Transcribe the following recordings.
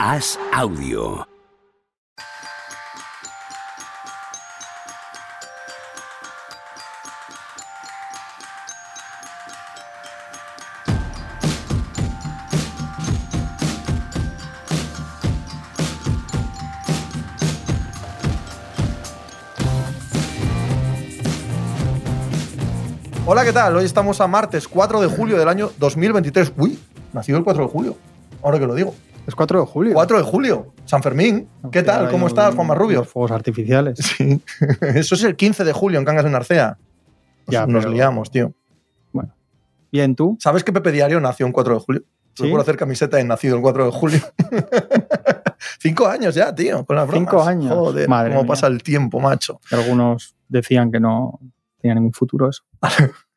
Haz audio. Hola, ¿qué tal? Hoy estamos a martes 4 de julio del año 2023. Uy, nacido el 4 de julio. Ahora que lo digo. Es 4 de julio. 4 de julio, San Fermín. ¿Qué tal? ¿Cómo estás, Juan Marrubio? Fuegos artificiales. Sí. Eso es el 15 de julio en Cangas de Narcea. Nos, Ya, nos pero- liamos, tío. Bueno. Bien, tú. ¿Sabes que Pepe Diario nació un 4 de julio? ¿Sí? Por hacer camiseta de nacido el 4 de julio. Cinco años ya, tío, con las bromas. Cinco años. Joder, Madre cómo mía. pasa el tiempo, macho. Algunos decían que no tenía ningún futuro eso.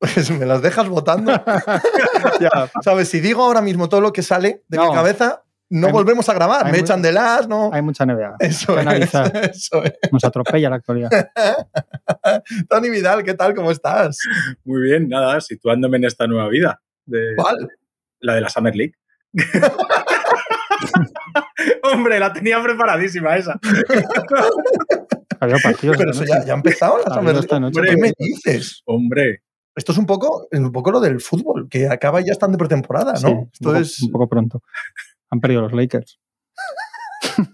Pues me las dejas votando. ya, ¿Sabes? Si digo ahora mismo todo lo que sale de mi cabeza, no Hay- volvemos a grabar. Me echan de las, ¿no? hay mucha NBA. Eso es, eso es. Nos atropella la actualidad. Tony Vidal, ¿qué tal? ¿Cómo estás? Muy bien, nada, situándome en esta nueva vida. De, ¿Cuál? La de la Summer League. Hombre, la tenía preparadísima esa. Había partidos. Pero eso ya, ha empezado la Summer League. noche. ¿Qué me dices? Hombre, Esto es un poco, un poco lo del fútbol, que acaba y ya están de pretemporada, Sí, ¿no? un, Esto poco, es... un poco pronto. Han perdido los Lakers.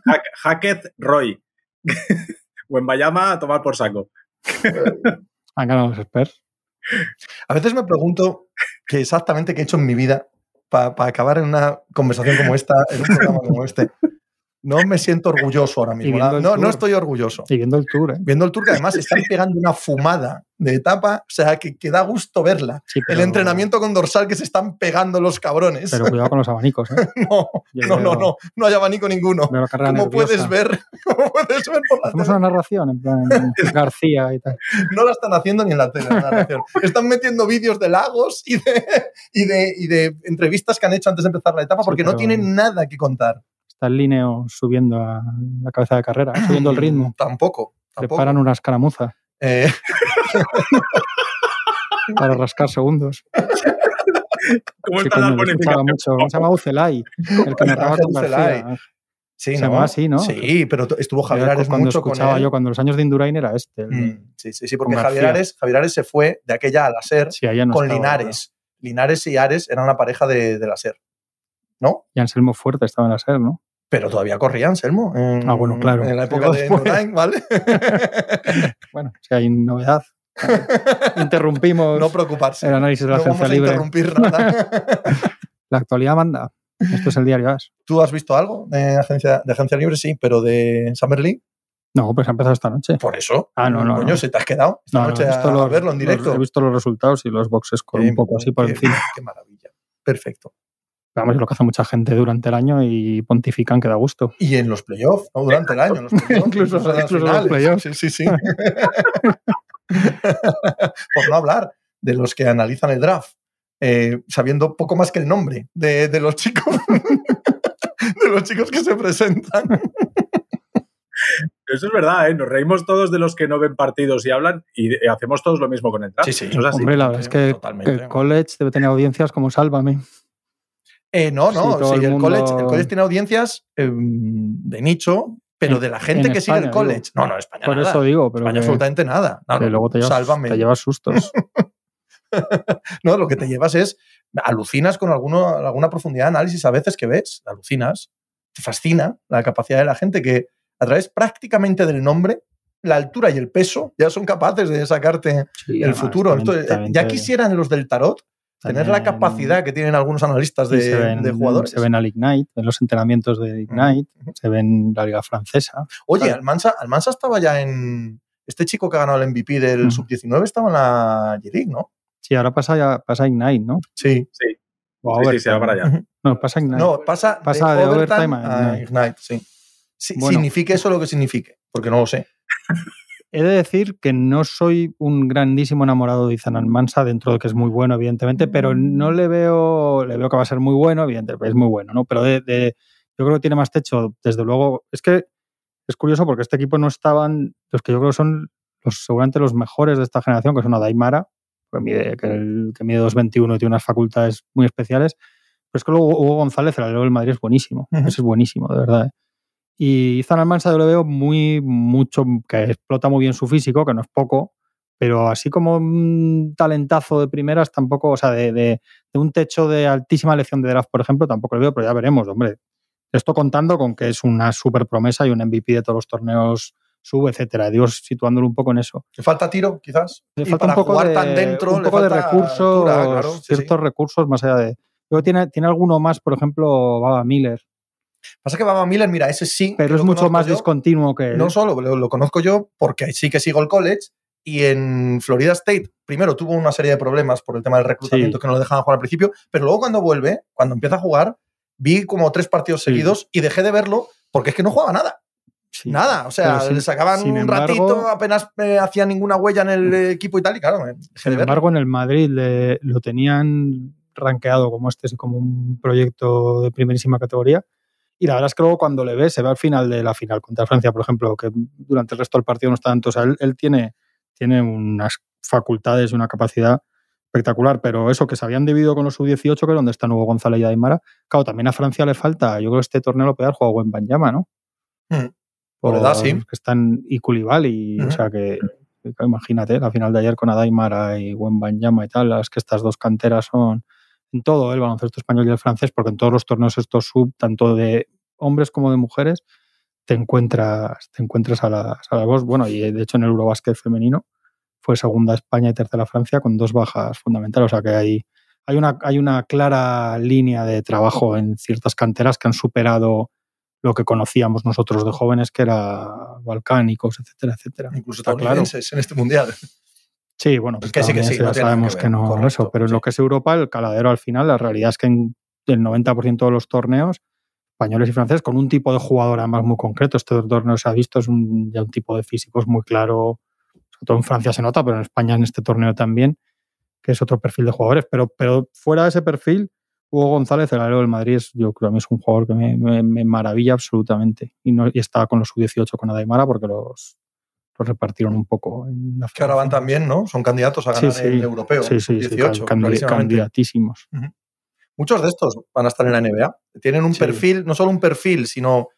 Hack- Hackett Roy. Bayama a tomar por saco. Han ganado los Spurs. A veces me pregunto qué exactamente qué he hecho en mi vida para acabar en una conversación como esta, en un programa como este. No me siento orgulloso ahora mismo. No, no estoy orgulloso. Y viendo el tour, ¿eh? Viendo el tour que además están pegando una fumada de etapa, o sea, que, que da gusto verla. Sí, El entrenamiento con dorsal que se están pegando los cabrones. Pero cuidado con los abanicos, ¿eh? no, Yo no, no, veo- no, no hay abanico ninguno. Como puedes ver, como puedes ver por la Hacemos tele, una narración, en plan García y tal. no la están haciendo ni en la tele. la narración. Están metiendo vídeos de lagos y de, y, de, y de entrevistas que han hecho antes de empezar la etapa Sí, porque no tienen nada que contar. Está el Lineo subiendo a la cabeza de carrera, subiendo el ritmo. Tampoco. tampoco. Preparan una escaramuza Eh, para rascar segundos. ¿Cómo Sí, está la escuchaba bonificación? mucho. ¿Cómo se llama Ucelay? El que narraba Ángel con Ucelay. García. sí, Se ¿no? llamaba así, ¿no? Sí, pero estuvo Javier Ares cuando mucho con escuchaba él. yo, cuando los años de Indurain era este. Mm, Sí, sí, sí, porque con Javier. Ares, Javier Ares se fue de aquella a la SER Sí, ahí ya no con estaba, Linares. Linares y Ares eran la pareja de, de la SER. ¿No? Y Anselmo Fuerte estaba en la SER, ¿no? Pero todavía corría Anselmo. en- Ah, bueno, claro. En la época de. Indurain, ¿vale? Bueno, si hay novedad. Interrumpimos no preocuparse. el análisis de la No vamos agencia a libre. interrumpir nada. La actualidad manda. Esto es el diario AS. ¿Tú has visto algo de agencia, de agencia libre? Sí, pero de Summer League. No, pues ha empezado esta noche. Por eso. Ah, no, no, Coño, no. si te has quedado esta No, no, noche he visto a, los- verlo en los- directo. he visto los resultados y los boxes con Qué- un poco así por qué- encima. Qué maravilla. Perfecto. Vamos, es lo que hace mucha gente durante el año y pontifican que da gusto. Y en los playoffs, no durante el año. en los playoffs, Incluso- los playoffs. Sí, sí, sí. Por no hablar de los que analizan el draft, eh, sabiendo poco más que el nombre de, de los chicos. de los chicos que se presentan. Eso es verdad, ¿eh? Nos reímos todos de los que no ven partidos y hablan y hacemos todos lo mismo con el draft. Sí, sí. Eso es así. Hombre, la verdad es que el college debe tener audiencias como Sálvame. Eh, no, no. Sí, el el, mundo- college, el college tiene audiencias eh, de nicho, pero En- de la gente en que sigue el college. digo. No, no, España Por nada. eso digo, pero España que, absolutamente nada. No, que luego te llevas, Sálvame. te llevas sustos. No, lo que te llevas es. Alucinas con alguno, alguna profundidad de análisis a veces que ves. Alucinas. Te fascina la capacidad de la gente que, a través prácticamente del nombre, la altura y el peso, ya son capaces de sacarte Sí, el además, futuro. Esto, ya quisieran los del tarot tener la capacidad que tienen algunos analistas de, se ven, de jugadores. Se ven al Ignite, en los entrenamientos de Ignite, se ven la Liga Francesa. Oye, Claro. Almansa, Almansa estaba ya en. Este chico que ha ganado el MVP del Ujú. sub-19 estaba en la G-League, ¿no? Sí, ahora pasa, ya, pasa a Ignite, ¿no? Sí. Sí, O sí, sí, se va para allá. No, pasa a Ignite. No, pasa, Pasa de overtime a a Ignite, sí. Sí, Bueno. Signifique eso lo que signifique, porque no lo sé. He de decir que no soy un grandísimo enamorado de Ethan Almansa, dentro de que es muy bueno, evidentemente, pero no le veo, le veo que va a ser muy bueno, evidentemente, es muy bueno, ¿no? Pero de, de- yo creo que tiene más techo, desde luego. Es que es curioso porque este equipo no estaban, los que yo creo son los, seguramente los mejores de esta generación, que son Adaimara, que mide, que, el- que mide 2.21 y tiene unas facultades muy especiales, Pero es que luego Hugo González, el alero del Madrid, es buenísimo. Ese es buenísimo, de verdad. ¿eh? Y Izan Almansa yo le veo muy, mucho, que explota muy bien su físico, que no es poco, pero así como un talentazo de primeras tampoco, o sea, de, de- de un techo de altísima elección de draft, por ejemplo, tampoco lo veo, pero ya veremos, hombre. Esto contando con que es una super promesa y un MVP de todos los torneos sub, etcétera. Digo, situándolo un poco en eso. ¿Le falta tiro, quizás? Le Y falta para un poco, jugar de, tan dentro, un le poco de recursos, altura, claro, sí, sí. ciertos recursos más allá de. Luego tiene, tiene alguno más, por ejemplo, Baba Miller, Pasa que Baba Miller, mira, ese sí. pero es mucho más yo. discontinuo que. No solo, lo, lo conozco yo porque sí que sigo el college y en Florida State primero tuvo una serie de problemas por el tema del reclutamiento Sí. que no lo dejaban jugar al principio, pero luego cuando vuelve, cuando empieza a jugar, vi como tres partidos Sí. seguidos y dejé de verlo porque es que no jugaba nada. Sí. Nada, o sea, sin- le sacaban un embargo- ratito, apenas eh, hacía ninguna huella en el eh, equipo y tal, y claro, me dejé Sin de embargo, en el Madrid le- lo tenían rankeado como este, como un proyecto de primerísima categoría. Y la verdad es que luego cuando le ves, se ve al final de la final contra Francia, por ejemplo, que durante el resto del partido no está tanto. O sea, él, él tiene, tiene unas facultades y una capacidad espectacular, pero eso que se habían dividido con los sub-18, que es donde está Nuevo González y Aymara. Claro, también a Francia le falta, yo creo que este torneo lo puede haber jugado en Banyama, ¿no? Mm. Por edad, sí. Que están y Koulibaly, Ujú. o sea que que imagínate, la final de ayer con Adaimara y Wembanyama y tal, las que estas dos canteras son en todo el baloncesto español y el francés, porque en todos los torneos estos sub, tanto de hombres como de mujeres, te encuentras, te encuentras a las, a las dos. Bueno, y de hecho en el Eurobásquet femenino fue segunda España y tercera Francia con dos bajas fundamentales. O sea que hay, hay, una, hay una clara línea de trabajo en ciertas canteras que han superado lo que conocíamos nosotros de jóvenes, que era balcánicos, etcétera, etcétera. Incluso Está claro. estadounidenses en este mundial. Sí, bueno, Es que sí, que sí, no ya sabemos que no correcto, eso, pero en sí. lo que es Europa, el caladero al final, la realidad es que en el 90% de los torneos, españoles y franceses, con un tipo de jugador además muy concreto, este torneo se ha visto, es un, ya un tipo de físicos muy claro, sobre todo en Francia se nota, pero en España en este torneo también, que es otro perfil de jugadores, pero, pero fuera de ese perfil, Hugo González, el alero del Madrid, es, yo creo que es un jugador que me, me- me maravilla absolutamente. Y, no, y estaba con los sub-18 con Adaimara porque los, los repartieron un poco en la Que ahora van también, ¿no? Son candidatos a Sí, ganar sí. el europeo. Sí, sí, sí, 18, can- candi- clarísimamente. candidatísimos. Muchos de estos van a estar en la NBA. Tienen un Sí. perfil, no solo un perfil, sino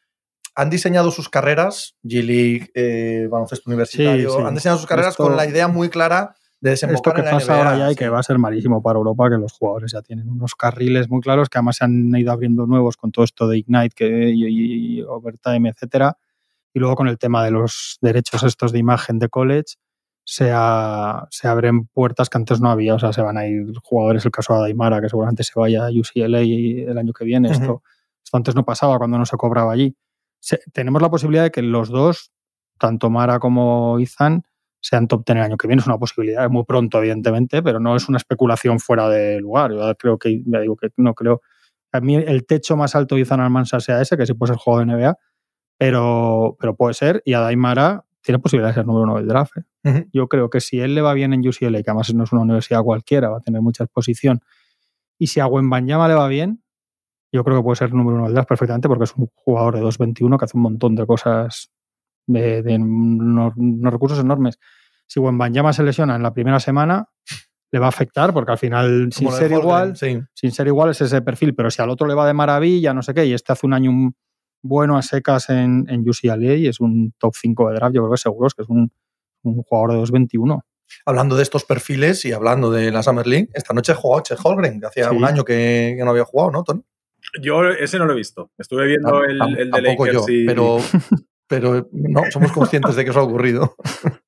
han diseñado sus carreras, G-League, eh, baloncesto universitario, Sí, sí. han diseñado sus carreras Esto- con la idea muy clara de Esto que en la pasa NBA. ahora ya y sí. que va a ser malísimo para Europa, que los jugadores ya tienen unos carriles muy claros, que además se han ido abriendo nuevos con todo esto de Ignite que, y, y- y Overtime, etcétera. Y luego con el tema de los derechos estos de imagen de college, se, se abren puertas que antes no había. O sea, se van a ir jugadores, el caso de Adaimara, que seguramente se vaya a UCLA el año que viene. Esto, esto antes no pasaba cuando no se cobraba allí. Se- tenemos la posibilidad de que los dos, tanto Mara como Izan, sean top 10 el año que viene. Es una posibilidad, es muy pronto, evidentemente, pero no es una especulación fuera de lugar. Yo creo que, ya digo que no creo. A mí el techo más alto de Izan Almansa sea ese, que sí puede ser juego de NBA, pero, pero puede ser. Y Adaimara tiene posibilidad de ser número uno del draft. ¿eh? Yo creo que si él le va bien en UCLA, que además no es una universidad cualquiera, va a tener mucha exposición, y si a Wembanyama le va bien, yo creo que puede ser número uno del draft perfectamente porque es un jugador de 2.21 que hace un montón de cosas de, de unos, unos recursos enormes. Si Wembanyama se lesiona en la primera semana, le va a afectar porque al final, sin ser igual, sí. sin ser igual es ese perfil, pero si al otro le va de maravilla, no sé qué, y este hace un año un- bueno a secas en, en UCLA y es un top 5 de draft, yo creo que seguro es que es un, un jugador de 2.21. Hablando de estos perfiles y hablando de la Summer League, esta noche jugó Chet Holgren, que hacía Sí. un año que, que no había jugado, ¿no, Tony? Yo ese no lo he visto. Estuve viendo el, el de tampoco Lakers yo, y- pero, pero no, somos conscientes de que eso ha ocurrido.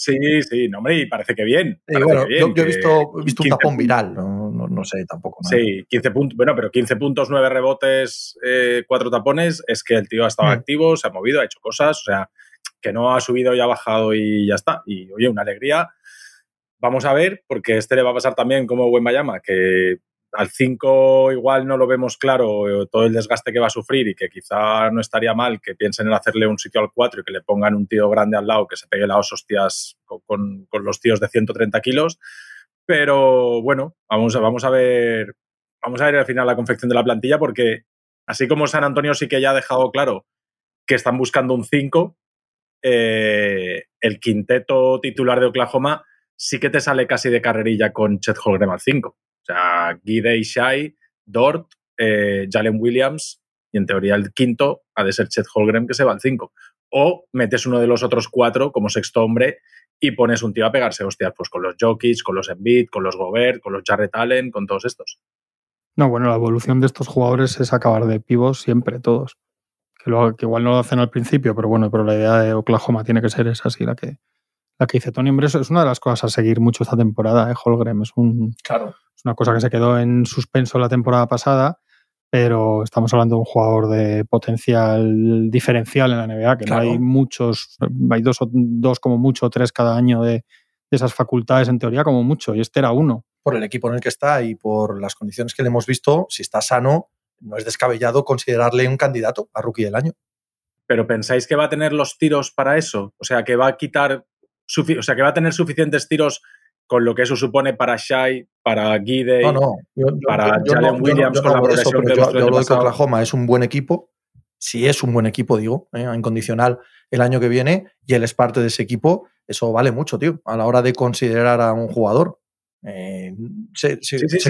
Sí, sí, no, hombre, y parece que bien. Parece bueno, que bien, yo, yo he visto, he visto un 15 tapón puntos. viral, no, no, no sé tampoco. ¿no? Sí, 15 puntos, bueno, pero 15 puntos, 9 rebotes, 4 tapones, es que el tío ha estado Mm. activo, se ha movido, ha hecho cosas, o sea, que no ha subido y ha bajado y ya está. Y oye, una alegría. Vamos a ver, porque este le va a pasar también como Wembayama, que al 5 igual no lo vemos claro eh, todo el desgaste que va a sufrir y que quizá no estaría mal que piensen en hacerle un sitio al 4 y que le pongan un tío grande al lado que se pegue las hostias con, con- los tíos de 130 kilos. Pero bueno, vamos a, vamos a ver. Vamos a ver al final la confección de la plantilla, porque así como San Antonio sí que ya ha dejado claro que están buscando un 5, eh, el quinteto titular de Oklahoma sí que te sale casi de carrerilla con Chet Holmgren al 5. Sea, Gide y Shai, Dort, eh, Jalen Williams y en teoría el quinto ha de ser Chet Holgren que se va al 5. O metes uno de los otros cuatro como sexto hombre y pones un tío a pegarse hostias, pues con los Jokic, con los Embiid, con los Gobert, con los Jarrett Allen, con todos estos. No, bueno, la evolución de estos jugadores es acabar de pivos siempre, todos. Que, que igual no lo hacen al principio, pero bueno, pero la idea de Oklahoma tiene que ser esa, así la que, la que dice Tony Embreso. Es una de las cosas a seguir mucho esta temporada, ¿eh? Holgren. Es, un, claro. es una cosa que se quedó en suspenso la temporada pasada pero estamos hablando de un jugador de potencial diferencial en la NBA, que no hay muchos, hay dos, dos como mucho, tres cada año de, esas facultades en teoría como mucho, y este era uno. Por el equipo en el que está y por las condiciones que le hemos visto, si está sano, no es descabellado considerarle un candidato a rookie del año. Pero pensáis que va a tener los tiros para eso? O sea, que va a quitar, o sea, que va a tener suficientes tiros con lo que eso supone para Shai, para Guide, para Jalen Williams con la progresión que yo, yo que Oklahoma es un buen equipo, si es un buen equipo, digo, ¿eh? en condicional el año que viene, y él es parte de ese equipo, eso vale mucho, tío, a la hora de considerar a un jugador. Eh, se,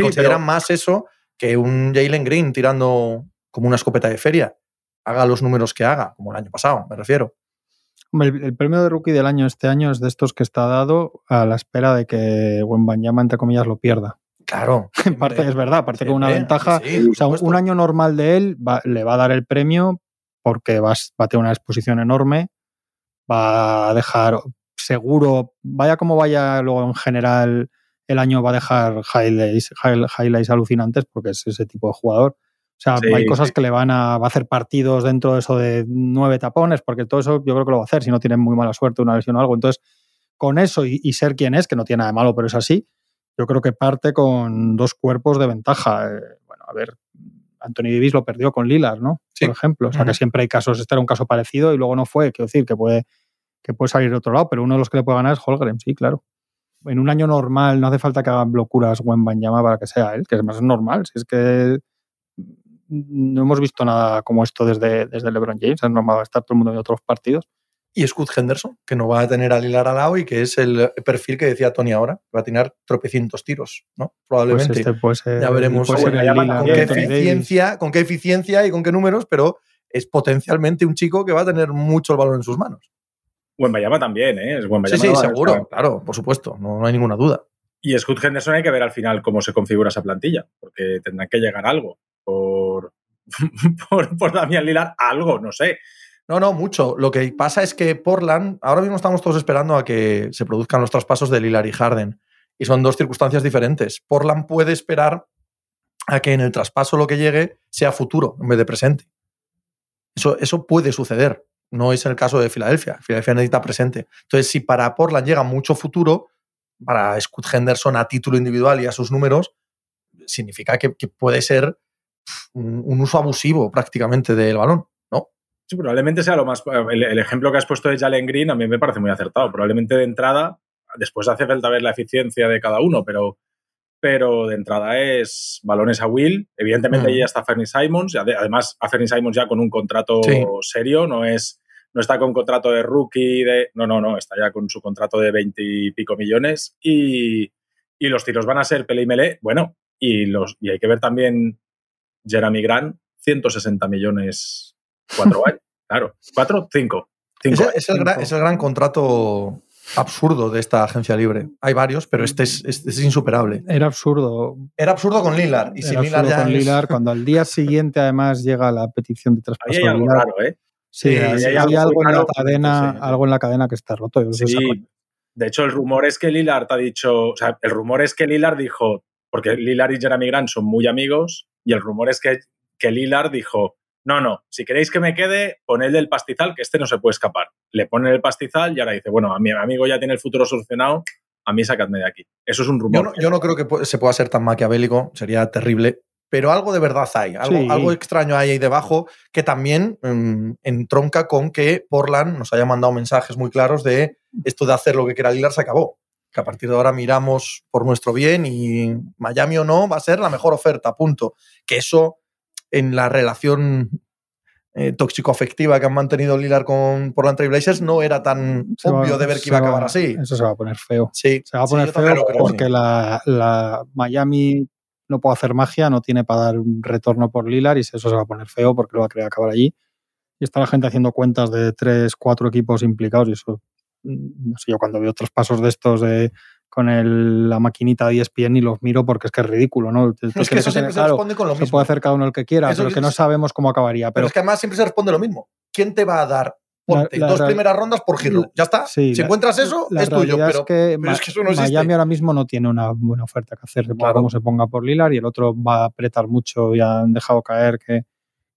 considera más eso que un Jalen Green tirando como una escopeta de feria. Haga los números que haga, como el año pasado, me refiero. El, premio de rookie del año este año es de estos que está dado a la espera de que Banyama, entre comillas, lo pierda. Claro. En parte es verdad, aparte con una ventaja. o sea, un año normal de él le va a dar el premio porque va, a tener una exposición enorme, va a dejar seguro, vaya como vaya luego en general, el año va a dejar highlights, highlights alucinantes porque es ese tipo de jugador. O sea, hay cosas que le van a, va a hacer partidos dentro de eso de nueve tapones, porque todo eso yo creo que lo va a hacer si no tiene muy mala suerte, una lesión o algo. Entonces, con eso y, ser quien es, que no tiene nada de malo, pero es así, yo creo que parte con dos cuerpos de ventaja. Eh, bueno, a ver, Anthony Davis lo perdió con Lillard, ¿no? Por ejemplo. O sea, que siempre hay casos, este era un caso parecido y luego no fue. Quiero decir, que puede, que puede salir de otro lado, pero uno de los que le puede ganar es Holgren, sí, claro. En un año normal no hace falta que hagan locuras Gwen Banyama para que sea él, que además es normal. Si es que no hemos visto nada como esto desde, desde LeBron James, es normal estar todo el mundo en otros partidos. Y Scott Henderson, que no va a tener a Lilar al lado y que es el perfil que decía Tony ahora, va a tener tropecientos tiros, ¿no? Probablemente. Pues este ya veremos con, qué eficiencia, con qué eficiencia y con qué números, pero es potencialmente un chico que va a tener mucho el balón en sus manos. Buen Bayama también, ¿eh? Es buen sí, sí, seguro, claro, por supuesto, no, no, hay ninguna duda. Y Scott Henderson hay que ver al final cómo se configura esa plantilla, porque tendrán que llegar a algo por, por Damian Lillard, algo, no sé. No, no, mucho. Lo que pasa es que Portland, ahora mismo estamos todos esperando a que se produzcan los traspasos de Lillard y Harden. Y son dos circunstancias diferentes. Portland puede esperar a que en el traspaso lo que llegue sea futuro en vez de presente. Eso, eso puede suceder. No es el caso de Filadelfia. Filadelfia necesita presente. Entonces, si para Portland llega mucho futuro, para Scott Henderson a título individual y a sus números, significa que puede ser un, uso abusivo prácticamente del balón, ¿no? Sí, probablemente sea lo más. El, ejemplo que has puesto de Jalen Green a mí me parece muy acertado. Probablemente de entrada, después hace falta ver la eficiencia de cada uno, pero, pero de entrada es balones a Will. Evidentemente, mm. ya está Fernie Simons. Además, a Fernie Simons ya con un contrato serio, no es. No está con contrato de rookie, de. No, no, no, está ya con su contrato de 20 y pico millones. Y, y los tiros van a ser pele y melee. Bueno, y, los, y hay que ver también Jeremy Grant, 160 millones, cuatro años. Claro, cuatro, cinco. es, el gran, contrato absurdo de esta agencia libre. Hay varios, pero este es, este es insuperable. Era absurdo. Era absurdo con Lillard. Y Era Lillard ya con Lillard, cuando al día siguiente además llega la petición de traspaso. Ahí hay algo raro, ¿eh? Sí, hay, algo, en la cadena, algo en la cadena que está roto. Sí, de hecho el rumor es que Lillard ha dicho, o sea, el rumor es que Lillard dijo, porque Lillard y Jeremy Grant son muy amigos, y el rumor es que, que Lillard dijo, no, no, si queréis que me quede, ponedle el pastizal, que este no se puede escapar. Le ponen el pastizal y ahora dice, bueno, a mi amigo ya tiene el futuro solucionado, a mí sacadme de aquí. Eso es un rumor. Yo no, creo que se pueda ser tan maquiavélico, sería terrible, pero algo de verdad hay, algo, algo extraño hay ahí debajo que también mm, entronca con que Portland nos haya mandado mensajes muy claros de esto de hacer lo que quiera Lillard se acabó que a partir de ahora miramos por nuestro bien y Miami o no va a ser la mejor oferta, punto. Que eso en la relación eh, tóxico-afectiva que han mantenido Lillard con Portland Trail Blazers no era tan obvio de ver que iba a acabar así. Eso se va a poner feo. Sí. Se va a poner feo porque la, Miami no puedo hacer magia, no tiene para dar un retorno por Lilar y eso se va a poner feo porque lo va a querer acabar allí. Y está la gente haciendo cuentas de tres, cuatro equipos implicados y eso, mm, no sé, yo cuando veo otros pasos de estos de con el, la maquinita de ESPN y los miro porque es que es ridículo, ¿no? es que eso siempre se responde con lo mismo. Se puede hacer cada uno el que quiera, Eso pero que no es- sabemos cómo acabaría. Pero Pero, es que además siempre se responde lo mismo. ¿Quién te va a dar ponte, La- la dos primeras rondas por Hero? Ya está. Sí, si encuentras eso, la es tuyo. Pero, es que, pero es que eso no existe. Miami ahora mismo no tiene una buena oferta que hacer, Claro. como se ponga por Lilar y el otro va a apretar mucho y han dejado caer que,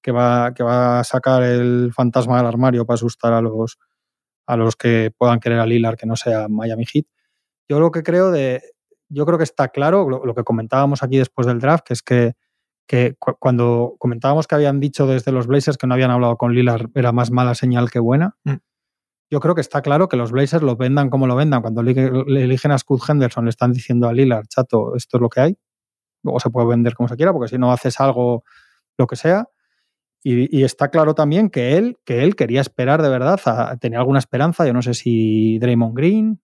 que, va, que va a sacar el fantasma del armario para asustar a los, a los que puedan querer a Lilar que no sea Miami Heat. Yo lo que creo de, yo creo que está claro lo, lo que comentábamos aquí después del draft, que es que, que cu- cuando comentábamos que habían dicho desde los Blazers que no habían hablado con Lilar era más mala señal que buena. Mm. Yo creo que está claro que los Blazers lo vendan como lo vendan. Cuando le le eligen a Scott Henderson, le están diciendo a Lillard, chato, esto es lo que hay. Luego se puede vender como se quiera, porque si no haces algo, lo que sea. Y, y está claro también que él, que él quería esperar de verdad, a, tenía alguna esperanza. Yo no sé si Draymond Green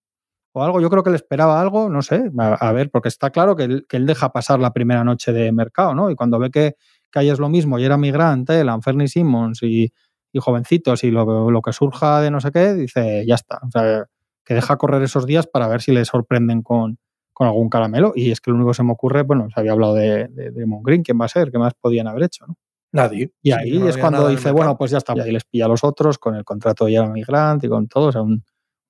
o algo. Yo creo que le esperaba algo, no sé. A, a ver, porque está claro que él, que él deja pasar la primera noche de mercado, ¿no? Y cuando ve que, que es lo mismo, y era migrante, el Anferni Simmons y, y jovencitos y lo, que surja de no sé qué, dice, ya está. O sea, que deja correr esos días para ver si le sorprenden con, con algún caramelo. Y es que lo único que se me ocurre, bueno, se había hablado de, de, de Green, ¿quién va a ser? ¿Qué más podían haber hecho? ¿no? Nadie. Y ahí Sí, no es cuando dice, bueno, pues ya está, y les pilla a los otros con el contrato de Jeremy Grant y con todo. O sea, un,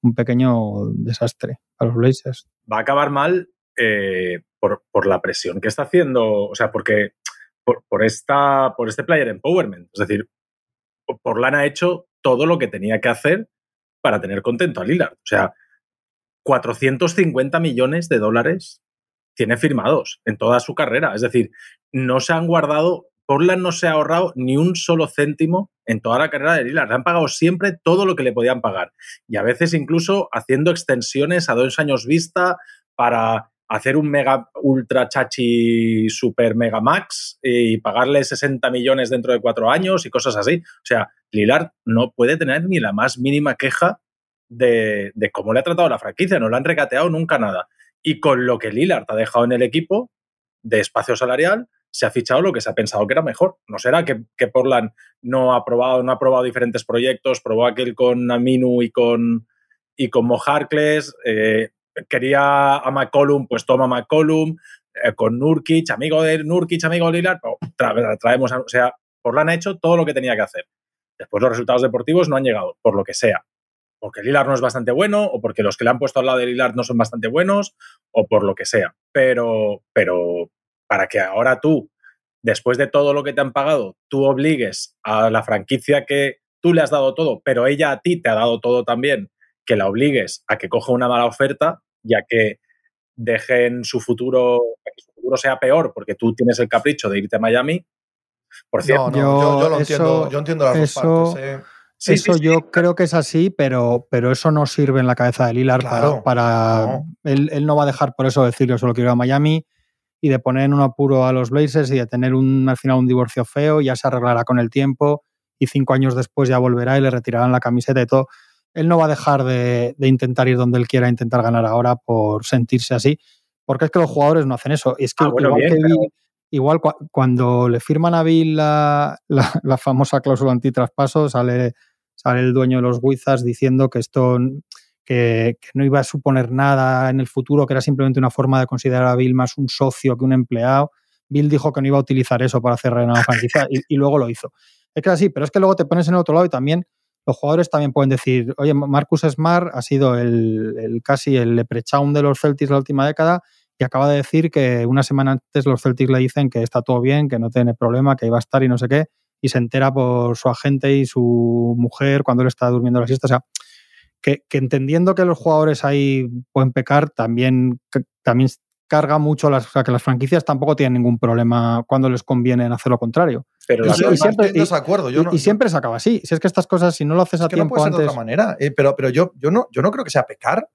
un pequeño desastre para los Blazers. va a acabar mal eh, por, por la presión que está haciendo, o sea, porque por, por, esta, por este player empowerment. Es decir, Portland ha hecho todo lo que tenía que hacer para tener contento a Lillard. O sea, 450 millones de dólares tiene firmados en toda su carrera. Es decir, no se han guardado, Portland no se ha ahorrado ni un solo céntimo en toda la carrera de Lillard. Le han pagado siempre todo lo que le podían pagar. Y a veces incluso haciendo extensiones a dos años vista para hacer un mega ultra chachi super mega max y pagarle 60 millones dentro de cuatro años y cosas así. O sea, Lillard no puede tener ni la más mínima queja de, cómo le ha tratado la franquicia. No le han regateado nunca nada. Y con lo que Lillard ha dejado en el equipo de espacio salarial, se ha fichado lo que se ha pensado que era mejor. No será que, que Portland no ha probado, no ha probado diferentes proyectos, probó aquel con Aminu y con, y con Mo Harkless, eh, quería a McCollum, pues toma McCollum, eh, con Nurkic, amigo de Nurkic, amigo de Lillard, tra traemos, o sea, Portland ha hecho todo lo que tenía que hacer. Después los resultados deportivos no han llegado, por lo que sea. Porque Lillard no es bastante bueno, o porque los que le han puesto al lado de Lillard no son bastante buenos, o por lo que sea. Pero, pero para que ahora tú, después de todo lo que te han pagado, tú obligues a la franquicia que tú le has dado todo, pero ella a ti te ha dado todo también, que la obligues a que coja una mala oferta, ya que dejen su futuro, que su futuro sea peor, porque tú tienes el capricho de irte a Miami. Por cierto, no, no, yo, yo, yo, lo eso, entiendo, yo entiendo las eso, dos partes. Eh. Sí, eso sí, sí, yo sí. creo que es así, pero, pero eso no sirve en la cabeza de Lilar claro, para... para no. Él, él, no va a dejar por eso decir yo solo quiero ir a Miami y de poner en un apuro a los Blazers y de tener un, al final un divorcio feo, ya se arreglará con el tiempo y cinco años después ya volverá y le retirarán la camiseta y todo. Él no va a dejar de, de intentar ir donde él quiera, intentar ganar ahora por sentirse así, porque es que los jugadores no hacen eso. Y es que ah, bueno, igual, bien, que pero... Bill, igual cu cuando le firman a Bill la, la, la famosa cláusula antitraspaso, sale, sale el dueño de los Wizards diciendo que esto que, no iba a suponer nada en el futuro, que era simplemente una forma de considerar a Bill más un socio que un empleado. Bill dijo que no iba a utilizar eso para hacer la franquicia y, luego lo hizo. Es que así, pero es que luego te pones en el otro lado y también los jugadores también pueden decir, oye, Marcus Smart ha sido el casi el leprechaun de los Celtics la última década y acaba de decir que una semana antes los Celtics le dicen que está todo bien, que no tiene problema, que iba a estar y no sé qué, y se entera por su agente y su mujer cuando él está durmiendo la siesta. O sea, que, que, entendiendo que los jugadores ahí pueden pecar, también, también carga mucho, las, o sea, que las franquicias tampoco tienen ningún problema cuando les conviene en hacer lo contrario. Pero y, y, siempre, y. Yo no, y, siempre se acaba así. Si es que estas cosas, si no lo haces es a que tiempo no puede antes... ser de otra manera. Eh, pero pero yo, yo, no, yo no creo que sea pecar.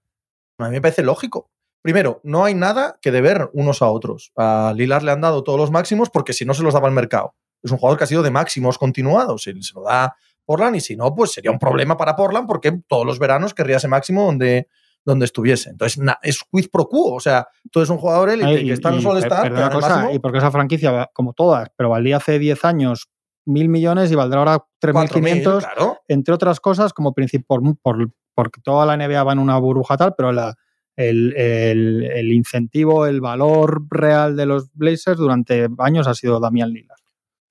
A mí me parece lógico. Primero, no hay nada que deber unos a otros. A Lilar le han dado todos los máximos porque si no se los daba el mercado. Es un jugador que ha sido de máximos continuados. Se, se lo da Portland y si no, pues sería un problema para Portland porque todos los veranos querría ese máximo donde, donde estuviese. Entonces, es quiz pro quo. O sea, tú eres un jugador élite que está en solo estar. y porque esa franquicia, como todas, pero valía hace 10 años mil millones y valdrá ahora 3.500, claro. entre otras cosas, como por, por, porque toda la NBA va en una burbuja tal, pero la, el, el, incentivo, el valor real de los Blazers durante años ha sido Damián Lillard.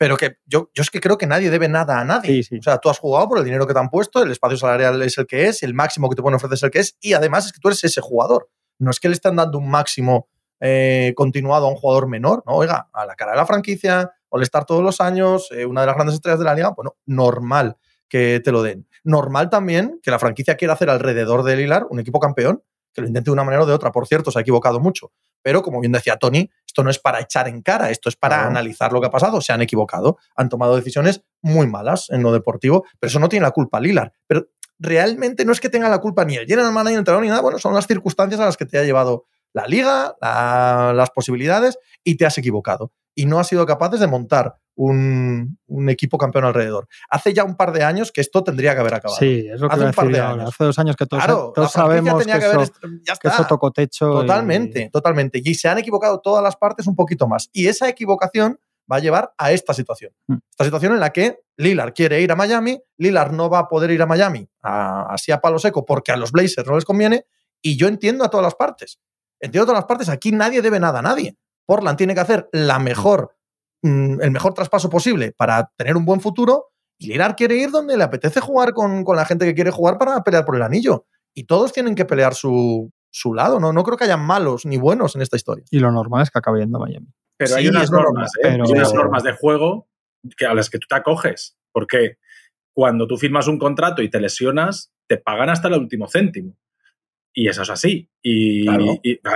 Pero que yo, yo es que creo que nadie debe nada a nadie. O sea, tú has jugado por el dinero que te han puesto, el espacio salarial es el que es, el máximo que te pueden ofrecer es el que es, y además es que tú eres ese jugador. No es que le están dando un máximo eh, continuado a un jugador menor, ¿no? Oiga, a la cara de la franquicia, o estar todos los años, eh, una de las grandes estrellas de la liga, bueno, normal que te lo den. Normal también que la franquicia quiera hacer alrededor de Lilar un equipo campeón, que lo intente de una manera o de otra. Por cierto, se ha equivocado mucho. Pero, como bien decía Tony, esto no es para echar en cara, esto es para analizar lo que ha pasado. Se han equivocado, han tomado decisiones muy malas en lo deportivo, pero eso no tiene la culpa Lilar. Pero realmente no es que tenga la culpa ni el general manager, ni el entrenador, ni nada. Bueno, son las circunstancias a las que te ha llevado la liga, las posibilidades, y te has equivocado. Y no has sido capaz de montar un, equipo campeón alrededor. Hace ya un par de años que esto tendría que haber acabado. Sí, es lo que hace un par de años. Hace dos años que todos, sabemos que, eso, tocó techo. Totalmente, totalmente. Y se han equivocado todas las partes un poquito más. Y esa equivocación va a llevar a esta situación. Mm. Esta situación en la que Lillard quiere ir a Miami, Lillard no va a poder ir a Miami así a palo seco porque a los Blazers no les conviene. Y yo entiendo a todas las partes. Entiendo a todas las partes. Aquí nadie debe nada a nadie. Portland tiene que hacer la mejor Mm, el mejor traspaso posible para tener un buen futuro. Y Lillard quiere ir donde le apetece jugar con, la gente que quiere jugar para pelear por el anillo. Y todos tienen que pelear su, lado. ¿no? no creo que haya malos ni buenos en esta historia. Y lo normal es que acabe yendo a Miami. Pero hay unas normas, ¿eh? hay unas normas de juego que, a las que tú te acoges. Porque cuando tú firmas un contrato y te lesionas, te pagan hasta el último céntimo. Y eso es así. y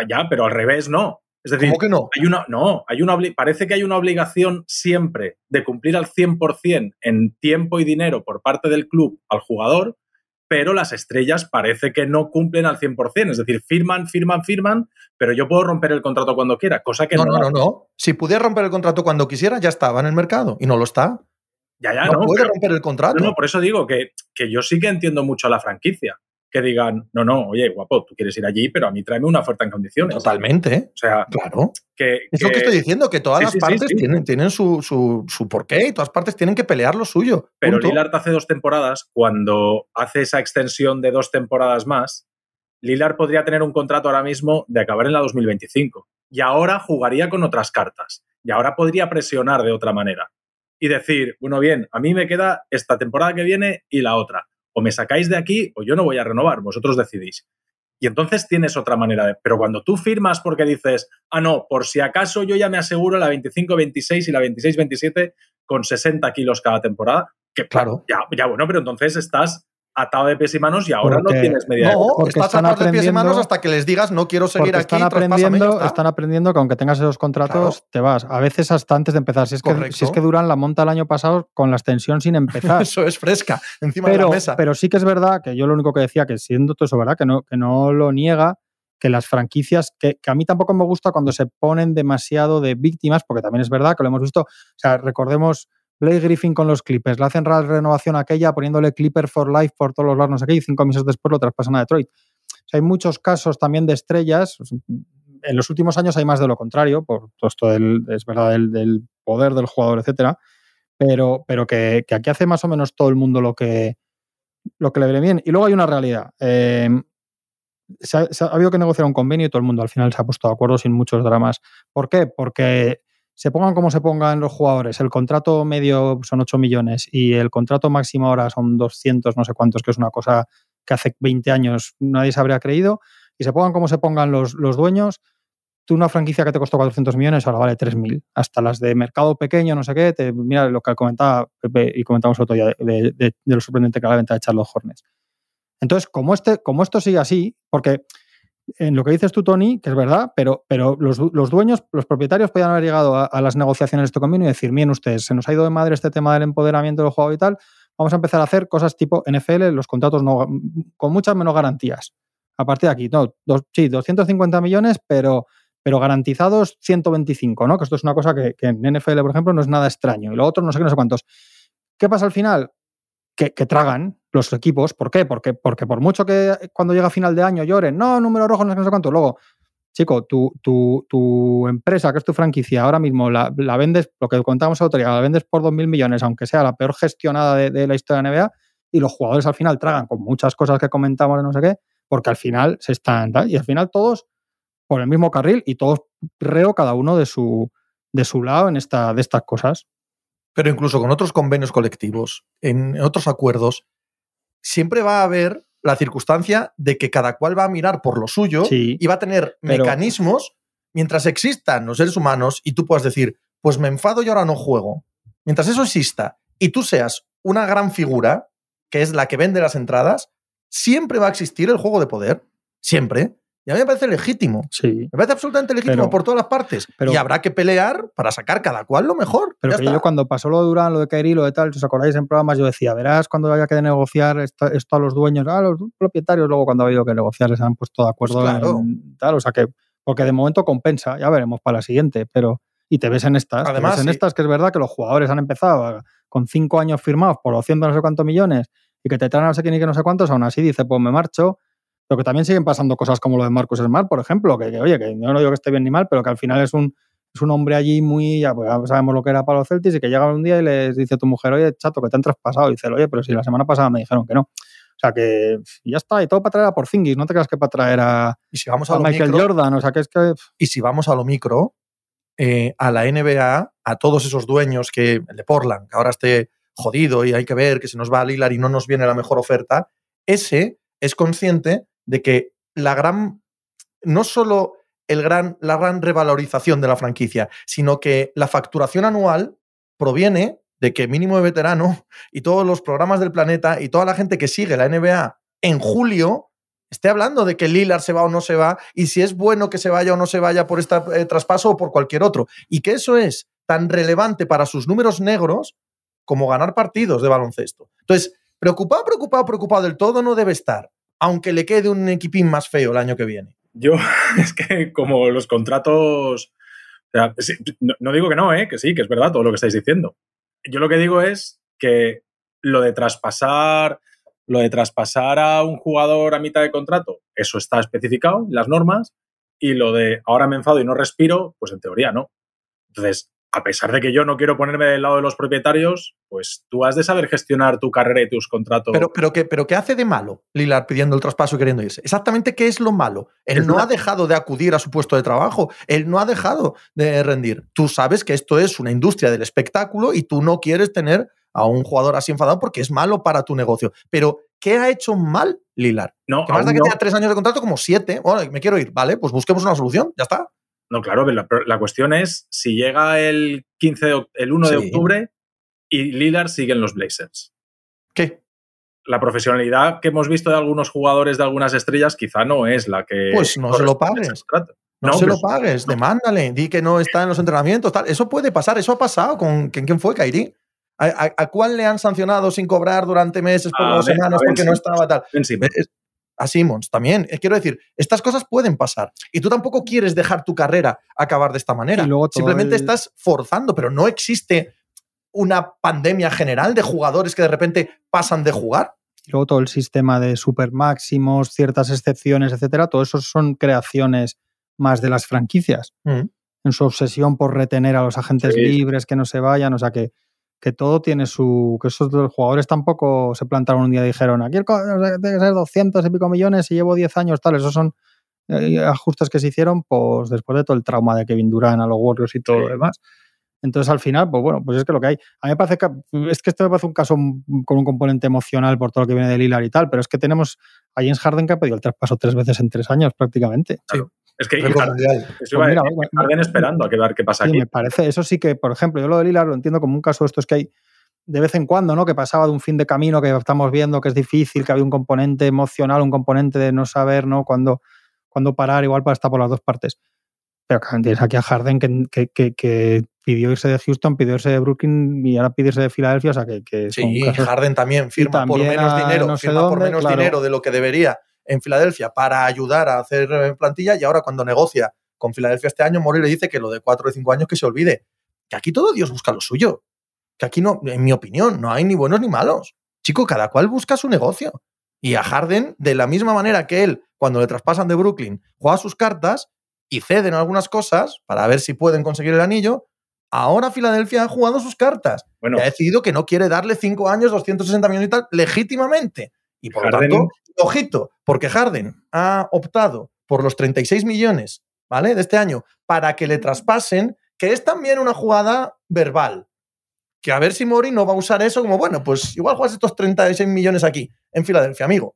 ya, pero al revés no. Es decir, ¿Cómo que no? Hay una, no, hay una, parece que hay una obligación siempre de cumplir al 100% en tiempo y dinero por parte del club al jugador, pero las estrellas parece que no cumplen al 100%. Es decir, firman, firman, firman, pero yo puedo romper el contrato cuando quiera, cosa que no. No, no, no. Si pudiera romper el contrato cuando quisiera, ya estaba en el mercado y no lo está. Ya, ya, no. No puede romper el contrato. No, por eso digo que, que yo sí que entiendo mucho a la franquicia que digan, no, no, oye, guapo, tú quieres ir allí, pero a mí tráeme una oferta en condiciones. Totalmente. O sea, claro. Que, es lo que estoy diciendo, que todas las partes tienen, tienen su, su, porqué y todas partes tienen que pelear lo suyo. Pero Lillard hace dos temporadas, cuando hace esa extensión de dos temporadas más, Lillard podría tener un contrato ahora mismo de acabar en la 2025. Y ahora jugaría con otras cartas. Y ahora podría presionar de otra manera. Y decir, bueno, bien, a mí me queda esta temporada que viene y la otra o me sacáis de aquí o yo no voy a renovar, vosotros decidís. Y entonces tienes otra manera de... Pero cuando tú firmas porque dices, ah, no, por si acaso yo ya me aseguro la 25-26 y la 26-27 con 60 kilos cada temporada, que claro, ya, ya bueno, pero entonces estás atado de pies y manos y ahora no tienes media. No, porque están atado de pies y manos hasta que les digas no quiero seguir aquí. Están aprendiendo, están aprendiendo que aunque tengas esos contratos, te vas. A veces hasta antes de empezar. Si es, que, si es que Durán la monta el año pasado con la extensión sin empezar. eso es fresca, encima pero, de la mesa. Pero sí que es verdad que yo lo único que decía, que siendo todo eso, ¿verdad? Que no, que no lo niega, que las franquicias, que, que, a mí tampoco me gusta cuando se ponen demasiado de víctimas, porque también es verdad que lo hemos visto. O sea, recordemos Blake Griffin con los Clippers, le hacen la renovación aquella poniéndole Clipper for Life por todos los lados, no y cinco meses después lo traspasan a Detroit. hay muchos casos también de estrellas. En los últimos años hay más de lo contrario, por todo esto del, es verdad, del, poder del jugador, etcétera. Pero, pero que, aquí hace más o menos todo el mundo lo que, lo que le viene bien. Y luego hay una realidad. Eh, ha, habido que negociar un convenio y todo el mundo al final se ha puesto de acuerdo sin muchos dramas. ¿Por qué? Porque se pongan como se pongan los jugadores, el contrato medio son 8 millones y el contrato máximo ahora son 200, no sé cuántos, que es una cosa que hace 20 años nadie se habría creído, y se pongan como se pongan los, los dueños, tú una franquicia que te costó 400 millones ahora vale 3.000, hasta las de mercado pequeño, no sé qué, mira lo que comentaba Pepe y comentamos otro día de, lo sorprendente que era la venta de Charlotte Hornets. Entonces, como, este, como esto sigue así, porque en lo que dices tú, Tony, que es verdad, pero, pero los, dueños, los propietarios podían haber llegado a, las negociaciones de este convenio y decir, miren ustedes, se nos ha ido de madre este tema del empoderamiento del juego y tal, vamos a empezar a hacer cosas tipo NFL, los contratos no, con muchas menos garantías. A partir de aquí, no, sí, 250 millones, pero, pero garantizados 125, ¿no? Que esto es una cosa que, que en NFL, por ejemplo, no es nada extraño. Y lo otro, no sé qué, no sé cuántos. ¿Qué pasa al final? Que, tragan los equipos. ¿Por qué? Porque, porque por mucho que cuando llega final de año lloren, no, número rojo, no sé, no sé cuánto, luego, chico, tu, tu, tu empresa, que es tu franquicia, ahora mismo la, la vendes, lo que contábamos el otro la vendes por 2.000 millones, aunque sea la peor gestionada de, la historia de NBA, y los jugadores al final tragan con muchas cosas que comentamos de no sé qué, porque al final se están, y al final todos por el mismo carril y todos reo cada uno de su, de su lado en esta, de estas cosas. Pero incluso con otros convenios colectivos, en otros acuerdos, siempre va a haber la circunstancia de que cada cual va a mirar por lo suyo Sí, y va a tener pero- mecanismos mientras existan los seres humanos y tú puedas decir, pues me enfado y ahora no juego. Mientras eso exista y tú seas una gran figura, que es la que vende las entradas, siempre va a existir el juego de poder. Siempre. Y a mí me parece legítimo. sí. Me parece absolutamente legítimo Pero- por todas las partes. pero- y habrá que pelear para sacar cada cual lo mejor. Pero yo cuando pasó lo de Durán, lo de Kairi, lo de tal, si os acordáis en programas, yo decía, verás cuando haya que negociar esto, esto a los dueños, a los propietarios, luego cuando ha habido que negociar se han puesto de acuerdo Pues claro. en tal, o sea que, porque de momento compensa, ya veremos para la siguiente, pero, y te ves en estas, te Además, ves en sí. estas que es verdad que los jugadores han empezado con cinco años firmados por 200 no sé cuántos millones y que te traen a no sé quién y que no sé cuántos, aún así dice, pues me marcho, pero que también siguen pasando cosas como lo de Marcus Smart, por ejemplo, que, que, oye, que yo no digo que esté bien ni mal, pero que al final es un, es un hombre allí muy, ya, pues ya sabemos lo que era para los Celtics y que llega un día y les dice a tu mujer, oye, chato, que te han traspasado. Y dice, oye, pero si la semana pasada me dijeron que no. O sea que ya está, y todo para traer a Porzingis, no te creas que para traer a, Y si vamos a, a lo Michael micro, Jordan, o sea que es que y si vamos a lo micro, eh, a la NBA, a todos esos dueños que, el de Portland, que ahora esté jodido y hay que ver que se nos va a Lilar y no nos viene la mejor oferta, ese es consciente de que la gran, no solo el gran, la gran revalorización de la franquicia, sino que la facturación anual proviene de que mínimo de veterano y todos los programas del planeta y toda la gente que sigue la NBA en julio esté hablando de que Lillard se va o no se va y si es bueno que se vaya o no se vaya por este traspaso o por cualquier otro. Y que eso es tan relevante para sus números negros como ganar partidos de baloncesto. Entonces, preocupado, preocupado, preocupado del todo no debe estar, aunque le quede un equipín más feo el año que viene. Yo, es que como los contratos. o sea, no, no digo que no, ¿eh? que sí, que es verdad todo lo que estáis diciendo. Yo lo que digo es que lo de traspasar. Lo de traspasar a un jugador a mitad de contrato, eso está especificado en las normas. Y lo de ahora me enfado y no respiro, pues en teoría no. Entonces, a pesar de que yo no quiero ponerme del lado de los propietarios, pues tú has de saber gestionar tu carrera y tus contratos. Pero, pero, ¿qué, pero ¿qué hace de malo Lillard pidiendo el traspaso y queriendo irse? Exactamente qué es lo malo. Él Es no una- ha dejado de acudir a su puesto de trabajo, él no ha dejado de rendir. Tú sabes que esto es una industria del espectáculo y tú no quieres tener a un jugador así enfadado porque es malo para tu negocio. Pero, ¿qué ha hecho mal Lillard? no, Que más da que tenga tres años de contrato como siete. Bueno, me quiero ir, vale, pues busquemos una solución, ya está. No, claro, pero la, la cuestión es si llega el 15 de el 1 de Sí. octubre y Lillard sigue en los Blazers. ¿Qué? La profesionalidad que hemos visto de algunos jugadores de algunas estrellas quizá no es la que. Pues no se lo pagues. No, No, se lo pagues, demándale, di que no está en los entrenamientos, tal. Eso puede pasar, eso ha pasado con ¿quién, fue, Kairi? ¿A, a, a cuál le han sancionado sin cobrar durante meses, por dos semanas, porque no estaba tal? Es- A Simmons también. Eh, Quiero decir, estas cosas pueden pasar. Y tú tampoco quieres dejar tu carrera acabar de esta manera. Y luego todo Simplemente el- estás forzando, pero no existe una pandemia general de jugadores que de repente pasan de jugar. y luego todo el sistema de super máximos, ciertas excepciones, etcétera, todo eso son creaciones más de las franquicias. Mm. en su obsesión por retener a los agentes Sí. libres, que no se vayan, o sea que, que todo tiene su... que esos los jugadores tampoco se plantaron un día y dijeron, aquí el tiene que ser 200 y pico millones y llevo 10 años, tal, esos son eh, ajustes que se hicieron pues después de todo el trauma de Kevin Durant a los Warriors y todo Sí. lo demás. Entonces, al final, pues bueno, pues es que lo que hay. A mí me parece que es que este me parece un caso con un componente emocional por todo lo que viene de Lillard y tal, pero es que tenemos a James Harden que ha pedido el traspaso tres veces en tres años prácticamente. Es que y Récord Harden- mundial. eso Pues iba a mira, decir, bueno, Harden esperando a que ver qué pasa Sí, aquí. me parece, eso sí que, por ejemplo, yo lo de Lillard lo entiendo como un caso de esto es que hay de vez en cuando, ¿no? Que pasaba de un fin de camino que estamos viendo que es difícil, que había un componente emocional, un componente de no saber, ¿no? Cuándo, cuándo parar, igual para estar por las dos partes. Pero claro, tienes aquí a Harden que, que, que, que pidió irse de Houston, pidió irse de Brooklyn y ahora pide irse de Filadelfia, o sea que, que Sí, casos- Harden también firma también por menos a dinero, no sé firma por dónde, menos claro. dinero de lo que debería en Filadelfia para ayudar a hacer eh, plantilla y ahora cuando negocia con Filadelfia este año, Mori le dice que lo de cuatro o cinco años que se olvide. Que aquí todo Dios busca lo suyo. Que aquí no, en mi opinión, no hay ni buenos ni malos. chico, cada cual busca su negocio. Y a Harden, de la misma manera que él, cuando le traspasan de Brooklyn, juega sus cartas y ceden algunas cosas para ver si pueden conseguir el anillo, ahora Filadelfia ha jugado sus cartas. Bueno. Y ha decidido que no quiere darle 5 años, 260 millones y tal, legítimamente. Y por Harden- lo tanto, ojito, porque Harden ha optado por los 36 millones, ¿vale? De este año, para que le traspasen, que es también una jugada verbal. Que a ver si Mori no va a usar eso como, bueno, pues igual juegas estos 36 millones aquí, en Filadelfia, amigo.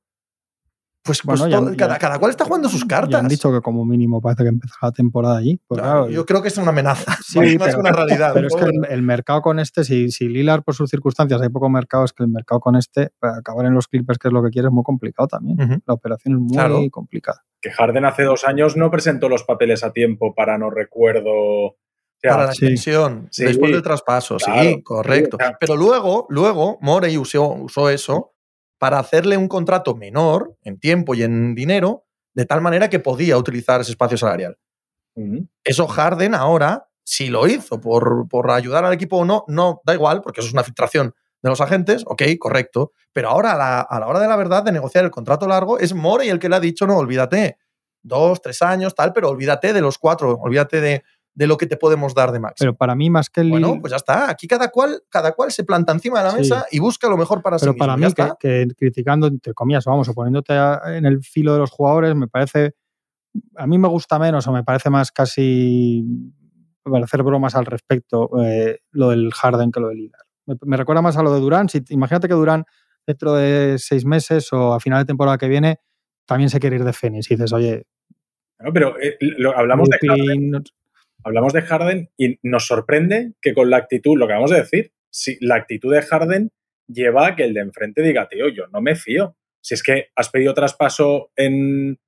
Pues, pues Bueno, ya- todo- ya- cada, cada cual está jugando sus cartas. Ya han dicho que como mínimo parece que empezará la temporada allí. Pues Claro, claro, yo creo que es una amenaza. Sí, pero- una realidad. Pero es que el, el mercado con este, si, si Lilar por sus circunstancias hay poco mercado, es que el mercado con este, para acabar en los Clippers, que es lo que quiere, es muy complicado también. La operación es muy Claro. complicada. Que Harden hace dos años no presentó los papeles a tiempo para no recuerdo. Para la sí. extensión, Sí. después del traspaso, Claro, sí, correcto. Pero luego, luego, Morey usó, usó eso para hacerle un contrato menor en tiempo y en dinero, de tal manera que podía utilizar ese espacio salarial. Eso Harden ahora, si lo hizo por, por ayudar al equipo o no, no, da igual, porque eso es una filtración de los agentes, ok, correcto. Pero ahora, a la, a la hora de la verdad, de negociar el contrato largo, es Morey el que le ha dicho, no, olvídate, dos, tres años, tal, pero olvídate de los cuatro, olvídate de, de lo que te podemos dar de máximo. Pero para mí, más que el Bueno, pues ya está. Aquí cada cual, cada cual se planta encima de la Sí. mesa y busca lo mejor para Pero sí para mismo. mí, Ya que, está. que criticando, entre comillas, vamos, o poniéndote en el filo de los jugadores, me parece. A mí me gusta menos, o me parece más casi. Para hacer bromas al respecto, eh, lo del Harden que lo del Lillard. Me, me recuerda más a lo de Durán. Si, imagínate que Durán, dentro de seis meses o a final de temporada que viene, también se quiere ir de Phoenix. Y dices, oye, pero eh, lo- hablamos, de Harden, hablamos de Harden y nos sorprende que con la actitud, lo que vamos a decir, si la actitud de Harden lleva a que el de enfrente diga, tío, yo no me fío. Si es que has pedido traspaso en,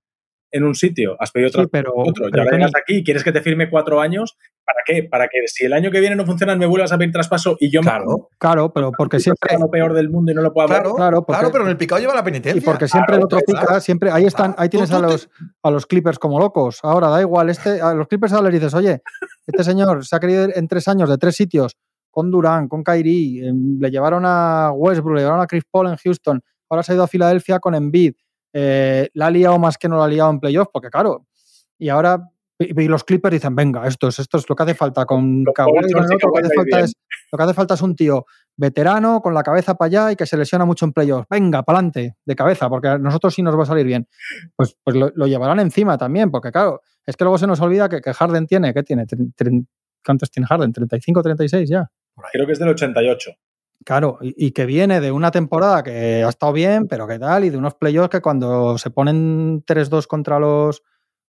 en un sitio, has pedido Sí, traspaso pero- otro, y pero ahora llegas aquí y quieres que te firme cuatro años, ¿para qué? Para que si el año que viene no funciona me vuelvas a pedir traspaso y yo Claro, Claro, pero porque siempre. me lo peor del mundo y no lo puedo claro, Claro, claro, porque- pero en el picado lleva la penitencia. Y porque siempre el otro claro, pica, siempre ahí están, Claro, ahí tienes tú a los, a los Clippers como locos. Ahora da igual, este, a los Clippers ahora les dices, oye, este señor se ha querido ir en tres años de tres sitios, con Durán, con Kyrie, em, le llevaron a Westbrook, le llevaron a Chris Paul en Houston, ahora se ha ido a Filadelfia con Embiid, eh, la ha liado más que no la ha liado en playoff, porque claro, y ahora y los Clippers dicen, venga, esto es, esto es lo que hace falta con Kawhi lo que hace falta es lo que hace falta es un tío veterano, con la cabeza para allá y que se lesiona mucho en playoffs. Venga, para adelante, de cabeza, porque a nosotros sí nos va a salir bien. Pues, pues lo, lo llevarán encima también, porque claro, es que luego se nos olvida que, que Harden tiene, ¿qué tiene? ¿Cuántos tiene Harden? ¿35, 36 ya? Creo que es del 88. Claro, y, y que viene de una temporada que ha estado bien, pero que tal, y de unos playoffs que cuando se ponen 3-2 contra los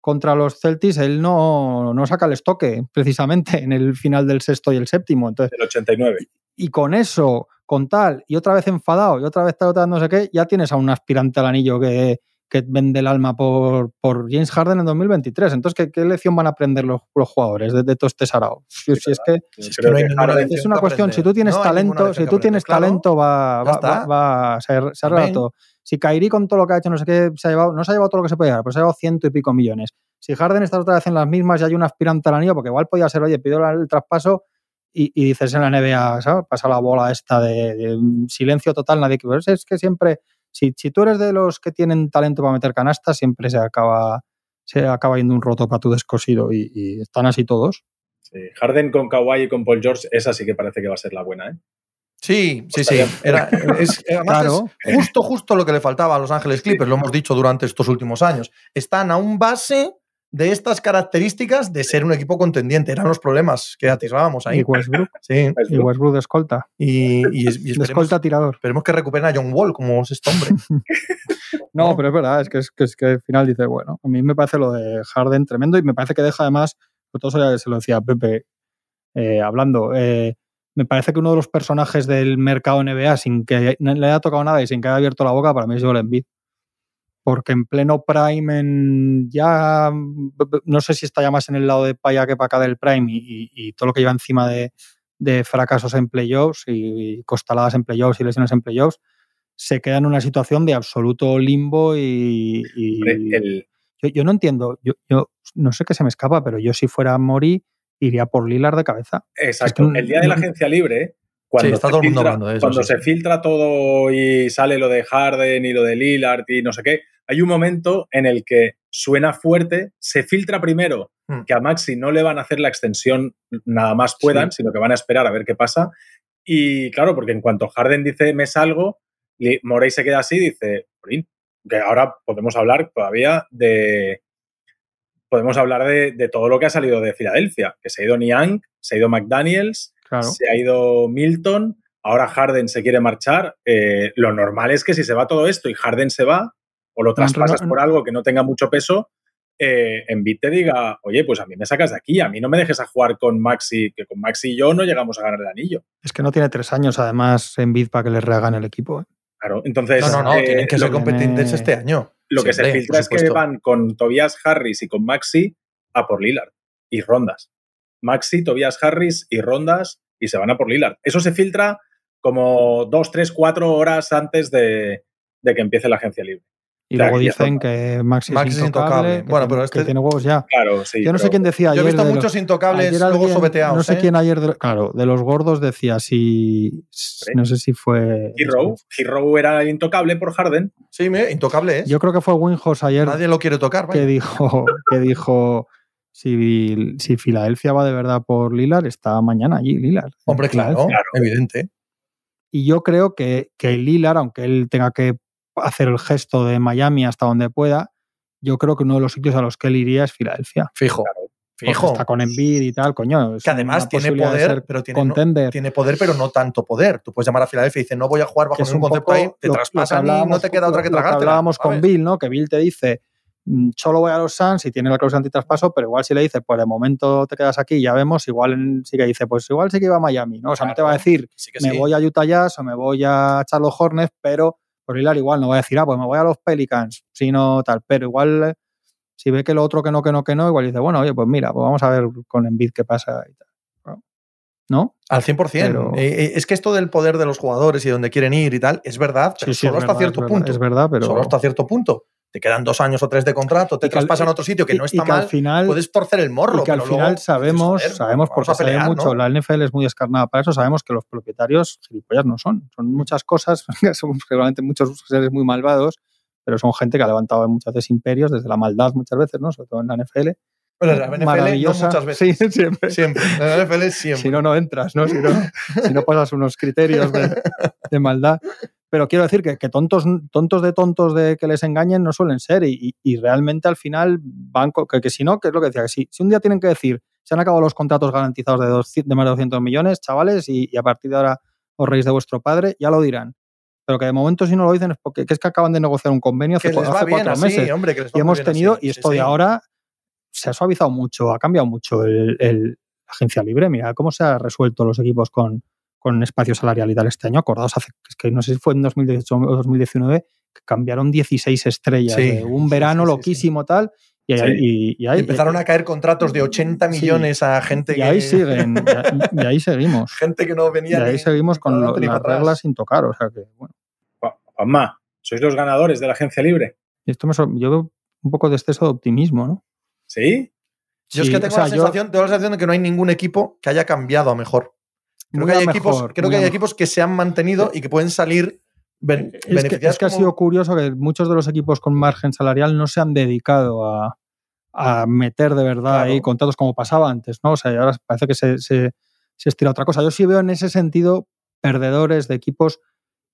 contra los Celtics, él no, no saca el estoque, precisamente, en el final del sexto y el séptimo. Entonces, Del 89. y con eso, con tal, y otra vez enfadado, y otra vez tal, otra vez no sé qué, ya tienes a un aspirante al anillo que, que vende el alma por, por James Harden en 2023. Entonces, ¿qué, qué lección van a aprender los, los jugadores de, de todo este sarao? Si, si es que Si es que Creo no hay que ninguna Harden- lección es una cuestión, si tú tienes No talento, si tú tienes claro. talento, va, va, va- va- se, se todo. Si Kairi con todo lo que ha hecho, no sé qué, se ha llevado, no se ha llevado todo lo que se puede llevar, pero se ha llevado ciento y pico millones. Si Harden está otra vez en las mismas y hay un aspirante al anillo, porque igual podía ser, oye, pido el traspaso y, y dices en la NBA, ¿sabes? Pasa la bola esta de, de silencio total, nadie que. Es que siempre, si, si tú eres de los que tienen talento para meter canastas, siempre se acaba, se acaba yendo un roto para tu descosido y, y están así todos. Sí, Harden con Kawhi y con Paul George, esa sí que parece que va a ser la buena, ¿eh? Sí, sí, sí. Era, es, además Claro. es justo, justo lo que le faltaba a Los Ángeles Clippers, lo hemos dicho durante estos últimos años. Están a un base de estas características de ser un equipo contendiente. Eran los problemas que atisbábamos ahí. Y Westbrook, Sí, y Westbrook de escolta. y, y, y De escolta tirador. esperemos que recuperen a John Wall como es este hombre. No, No. pero es verdad, es que, es que, es que al final dice, bueno, a mí me parece lo de Harden tremendo y me parece que deja además, sobre todo eso ya se lo decía Pepe eh, hablando, eh, me parece que uno de los personajes del mercado NBA sin que le haya tocado nada y sin que haya abierto la boca, para mí es Joel Embiid. Porque en pleno prime, en ya no sé si está ya más en el lado de allá que para acá del prime y, y- y todo lo que lleva encima de, de fracasos en playoffs y, y costaladas en playoffs y lesiones en playoffs, se queda en una situación de absoluto limbo y, el, yo, yo no entiendo, yo, yo no sé qué se me escapa, pero yo si fuera Mori iría por Lilar de cabeza. exacto. Es que el día de la agencia libre, Cuando, está se, todo el mundo filtra, hablando de eso, cuando sí, se sí. filtra todo y sale lo de Harden y lo de Lillard y no sé qué, hay un momento en el que suena fuerte, se filtra primero Hmm. que a Maxi no le van a hacer la extensión nada más puedan, sino que van a esperar a ver qué pasa. Y claro, porque en cuanto Harden dice me salgo, Morey se queda así y dice, "Jolín, que ahora podemos hablar todavía de. Podemos hablar de, de todo lo que ha salido de Filadelfia, que se ha ido Niang, se ha ido McDaniels, Claro. se ha ido Milton, ahora Harden se quiere marchar. Eh, lo normal es que si se va todo esto y Harden se va, o lo traspasas por algo que no tenga mucho peso, eh, Embiid te diga, oye, pues a mí me sacas de aquí, a mí no me dejes a jugar con Maxi, que con Maxi y yo no llegamos a ganar el anillo. Es que no tiene tres años, además, en para que le rehagan el equipo. ¿eh? Claro, entonces No, no, no, eh, tienen que lo, ser competentes este año. lo que se filtra es que van con Tobias Harris y con Maxi a por Lillard y rondas. Maxi, Tobias Harris y rondas y se van a por Lillard. Eso se filtra como dos, tres, cuatro horas antes de, de que empiece la agencia libre. Y luego que dicen que Maxi, Maxi es es intocable. intocable. que Bueno, tiene- pero que este- tiene huevos ya. Claro, sí. Yo no sé quién decía Yo ayer. he visto los- muchos intocables ayer luego alguien- sobeteados. No sé ¿eh? quién ayer, de- claro, de los gordos decía si. No sé si fue. Hero, Hero era intocable por Harden. Sí, mira, intocable es. Yo creo que fue Winhouse ayer Nadie lo quiere tocar. vaya. que dijo, que dijo si, si Filadelfia va de verdad por Lillard, está mañana allí Lillard. Hombre, claro, Filadelfia. evidente. Y yo creo que, que Lillard, aunque él tenga que hacer el gesto de Miami hasta donde pueda, yo creo que uno de los sitios a los que él iría es Filadelfia. Fijo. Porque Fijo. Está con Embiid y tal, coño. es Que además tiene poder, pero tiene, no- contender. tiene poder, pero no tanto poder. Tú puedes llamar a Filadelfia y dices, no voy a jugar bajo ningún un concepto ahí, te lo- lo que traspasan y no te queda otra que tragarte. hablábamos con Bill, ¿no? Que Bill te dice, solo voy a los Suns y tiene la cláusula antitraspaso, pero igual si le dice, pues de momento te quedas aquí, ya vemos, igual sí que dice, pues igual sí que iba a Miami, ¿no? O sea, no te va a decir, Sí me sí. voy a Utah Jazz o me voy a Charlotte Hornets, pero por hilar igual no va a decir, ah, pues me voy a los Pelicans, sino tal, pero igual eh, si ve que lo otro que no, que no, que no, igual dice, bueno, oye, pues mira, pues vamos a ver con Embiid qué pasa y tal. ¿No? Al 100%. Pero- Eh, eh, es que esto del poder de los jugadores y dónde quieren ir y tal, es verdad, pero Sí, sí, es solo hasta cierto es verdad, punto. Es verdad, pero... Solo hasta cierto punto. Te quedan dos años o tres de contrato, te Y al- traspasan a otro sitio que y- no y está al mal, final, puedes torcer el morro. y que al pero final luego sabemos, joder, sabemos porque pelear, mucho, ¿no? la NFL es muy descarnada para eso, sabemos que los propietarios gilipollas no son. Son muchas cosas, son seguramente muchos seres muy malvados, pero son gente que ha levantado muchas veces imperios desde la maldad muchas veces, ¿no? Sobre todo en la NFL. Bueno, en la NFL no Maravillosa. muchas veces. Sí, siempre. Siempre. En la NFL siempre. Si no, no entras, ¿no? Si no, si no pasas unos criterios de, de maldad. Pero quiero decir que, que tontos, tontos de tontos de que les engañen no suelen ser y, y- y realmente al final van que, que si no, que es lo que decía, que si, si un día tienen que decir se han acabado los contratos garantizados de, 200 de más de 200 millones, chavales, y, y a partir de ahora os reís de vuestro padre, ya lo dirán. Pero que de momento si no lo dicen es porque que es que acaban de negociar un convenio hace, hace cuatro meses. hombre, que les va Y hemos tenido, así, y sí, esto de ahora se ha suavizado mucho, ha cambiado mucho el, el- agencia libre. Mira cómo se ha resuelto los equipos con, con espacio salarial y tal este año. Acordaos, hace, es que no sé si fue en 2018 o 2019, que cambiaron 16 estrellas. Sí, de un verano sí, sí, sí. loquísimo tal. Y, ahí- y- y ahí, Empezaron a caer contratos de 80 Sí. millones a gente y que. ahí siguen, y ahí- y ahí seguimos. Gente que no Y venía. ahí ni- seguimos con lo- las atrás. reglas sin tocar. O sea que, bueno. Ju- Juanma, sois los ganadores de la agencia libre. Y esto me yo veo un poco de exceso de optimismo, ¿no? ¿Sí? Yo es que o tengo, sea, la yo- sensación, tengo la sensación de que no hay ningún equipo que haya cambiado a mejor. Creo que hay, equipos, creo que a hay mejor. equipos que se han mantenido y que pueden salir ben- Es que, es que ha sido curioso que muchos de los equipos con margen salarial no se han dedicado a, a meter de verdad Claro. ahí contratos como pasaba antes, ¿no? O sea, y ahora parece que se, se, se estira otra cosa. Yo sí veo en ese sentido perdedores de equipos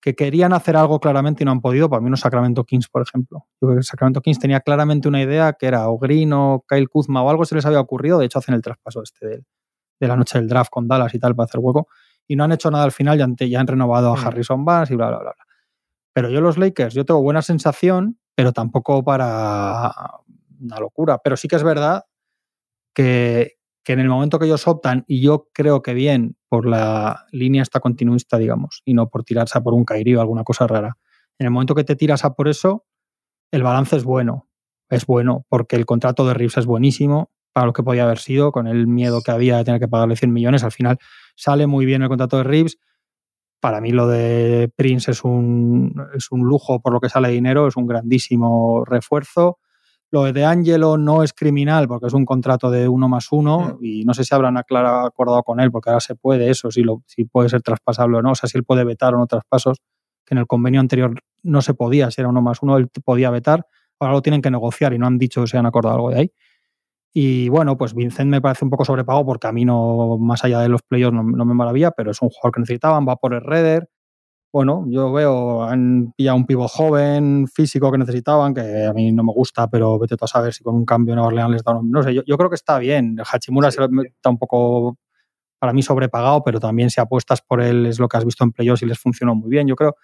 que querían hacer algo claramente y no han podido. Para mí, no Sacramento Kings, por ejemplo. Yo creo que Sacramento Kings tenía claramente una idea que era o Green o Kyle Kuzma o algo se les había ocurrido. De hecho, hacen el traspaso este de, de la noche del draft con Dallas y tal para hacer hueco. Y no han hecho nada al final, ya han, ya han renovado a Mm. Harrison Barnes y bla, bla, bla, bla. Pero yo los Lakers, yo tengo buena sensación, pero tampoco para una locura. Pero sí que es verdad que, que en el momento que ellos optan, y yo creo que bien por la línea esta continuista, digamos, y no por tirarse a por un Kairi o alguna cosa rara, en el momento que te tiras a por eso, el balance es bueno. Es bueno, porque el contrato de Reeves es buenísimo para lo que podía haber sido, con el miedo que había de tener que pagarle 100 millones. Al final sale muy bien el contrato de Reeves. Para mí lo de Prince es un, es un lujo por lo que sale dinero, es un grandísimo refuerzo. Lo de Angelo no es criminal porque es un contrato de uno más uno y no sé si habrán aclarado, acordado con él porque ahora se puede eso, si, lo, si puede ser traspasable o no, o sea, si él puede vetar o no traspasos, que en el convenio anterior no se podía, si era uno más uno, él podía vetar, ahora lo tienen que negociar y no han dicho que se han acordado algo de ahí. Y bueno, pues Vincent me parece un poco sobrepago porque a mí no, más allá de los playoffs, no, no me maravilla, pero es un jugador que necesitaban, va por el Redder. Bueno, yo veo, han pillado un pivo joven, físico que necesitaban, que a mí no me gusta, pero vete tú a saber si con un cambio en Orleans les da. No sé, yo, yo creo que está bien. Hachimura Sí. se- está un poco, para mí, sobrepagado, pero también si apuestas por él es lo que has visto en playoffs y les funcionó muy bien. Yo creo,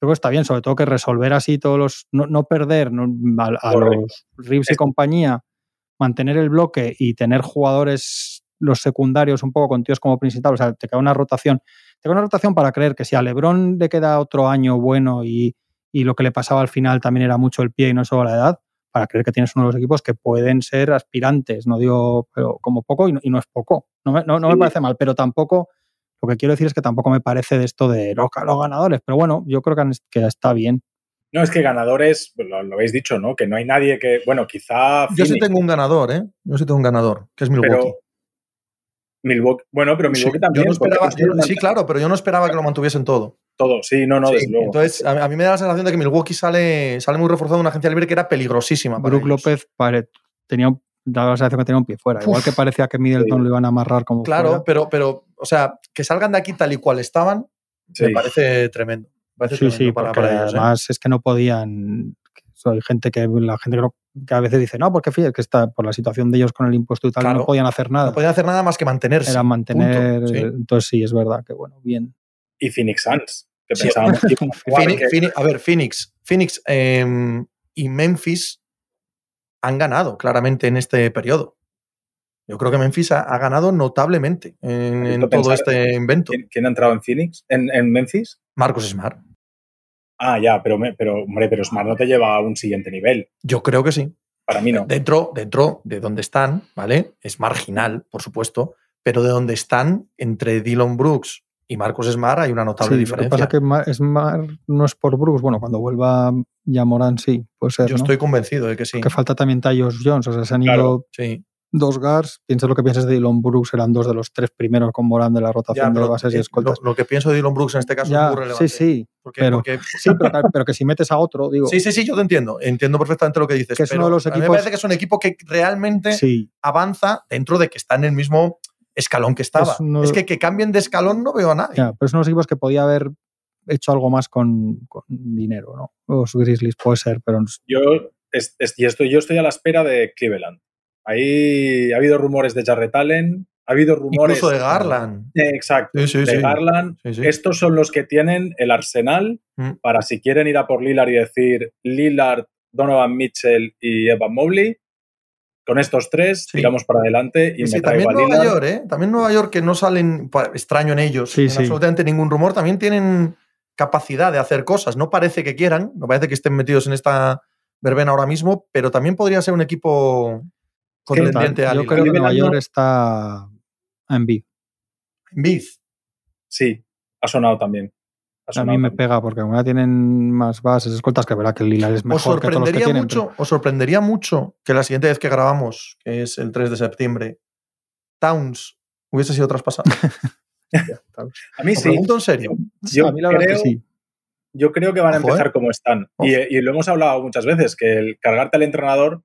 creo que está bien, sobre todo que resolver así todos los. No, no perder no, a, los Reeves y compañía, mantener el bloque y tener jugadores, los secundarios, un poco con tíos como principal. O sea, te queda una rotación. Te queda una rotación para creer que si a Lebron le queda otro año bueno y, y lo que le pasaba al final también era mucho el pie y no solo la edad, para creer que tienes uno de los equipos que pueden ser aspirantes, no digo, pero como poco y no, y no es poco. No, me, no, no me parece mal, pero tampoco, lo que quiero decir es que tampoco me parece de esto de los, los ganadores, pero bueno, yo creo que, que está bien. No, es que ganadores, pues lo, lo habéis dicho, ¿no? Que no hay nadie que. Bueno, quizá. Yo sí tengo un ganador, ¿eh? Yo sí tengo un ganador, que es Milwaukee. pero. Milwaukee. Bueno, pero Sí, Milwaukee yo también. no porque esperaba- construyeron yo- sí, claro, pero yo no esperaba que lo mantuviesen todo. Todo, sí, no, no, Sí, desde luego. Entonces, a, a mí me da la sensación de que Milwaukee sale, sale muy reforzado de una agencia libre que era peligrosísima. para Brook ellos. López pare- tenía un- daba la sensación que tenía un pie fuera. Igual que parecía que Middleton Sí. lo iban a amarrar como Claro, fuera. pero, pero, o sea, que salgan de aquí tal y cual estaban, Sí. me parece tremendo. Sí, sí, para, porque para ellos, ¿eh? además es que no podían. Hay gente que la gente que, no- que a veces dice, no, porque fíjate que está por la situación de ellos con el impuesto y tal, Claro. no podían hacer nada. No podían hacer nada más que mantenerse. Era mantener. punto. Sí. Entonces sí, es verdad que bueno, bien. Y Phoenix Suns, que Sí. pensábamos a jugar, Phoenix- que- Phoenix- a ver, Phoenix, Phoenix eh, y Memphis han ganado claramente en este periodo. Yo creo que Memphis ha, ha ganado notablemente en, todo pensar- este invento. ¿quién, quién ha entrado en Phoenix? ¿En, en Memphis? Marcus Smart. Ah, ya, pero, me- pero, hombre, pero Smart no te lleva a un siguiente nivel. Yo creo que sí. Para mí no. Dentro, dentro de donde están, ¿vale? Es marginal, por supuesto, pero de donde están, entre Dylan Brooks y Marcus Smart, hay una notable Sí, lo que diferencia. pasa es que Ma- Smart no es por Brooks. Bueno, cuando vuelva ya Morán, sí, puede ser. Yo ¿no? estoy convencido de que sí. Que falta también Tyus Jones. O sea, se han Claro. ido Sí. Dos guards. Piensa lo que piensas de Dylan Brooks, eran dos de los tres primeros con Morán de la Ya, rotación de pero, bases y eh, escoltas. lo, lo que pienso de Dylan Brooks en este caso Ya, es muy relevante. sí, sí. Porque, pero- porque- Sí, pero, que- pero que si metes a otro, digo. sí, sí, sí, yo te entiendo. Entiendo perfectamente lo que dices. Que es pero uno de los a mí me equipos- parece que es un equipo que realmente sí. avanza dentro de que está en el mismo escalón que estaba. Es que que cambien de escalón no veo a nadie. Ya, pero son unos equipos que podía haber hecho algo más con, con dinero, ¿no? Los Grizzlies puede ser, pero Yo, es- es- y estoy, yo estoy a la espera de Cleveland. Ahí ha habido rumores de Jarrett Allen, ha habido rumores. Incluso de Garland. Eh, Exacto. Sí, sí, de sí. Garland. Sí, sí. Estos son los que tienen el arsenal Mm. para si quieren ir a por Lillard y decir Lillard, Donovan Mitchell y Evan Mobley. Con estos tres Sí. tiramos para adelante y me traigo también a Nueva Lillard. York, ¿eh? También Nueva York, que no salen extraño en ellos, Sí, en sí. absolutamente ningún rumor, también tienen capacidad de hacer cosas. No parece que quieran, no parece que estén metidos en esta verbena ahora mismo, pero también podría ser un equipo contendiente a yo creo que Nueva York está en B. Embiid. Sí, ha sonado también. Ha A mí me también. pega porque como ya tienen más bases, escoltas, que verá que el es Os mejor que todos los que sorprendería tienen. mucho, os sorprendería mucho que la siguiente vez que grabamos, que es el 3 de septiembre, Towns hubiese sido traspasado. A mí Os sí. pregunto en serio. Yo a mí la verdad creo- es que sí. Yo creo que van a Ojo, empezar ¿eh? como están. Y, y lo hemos hablado muchas veces, que el cargarte al entrenador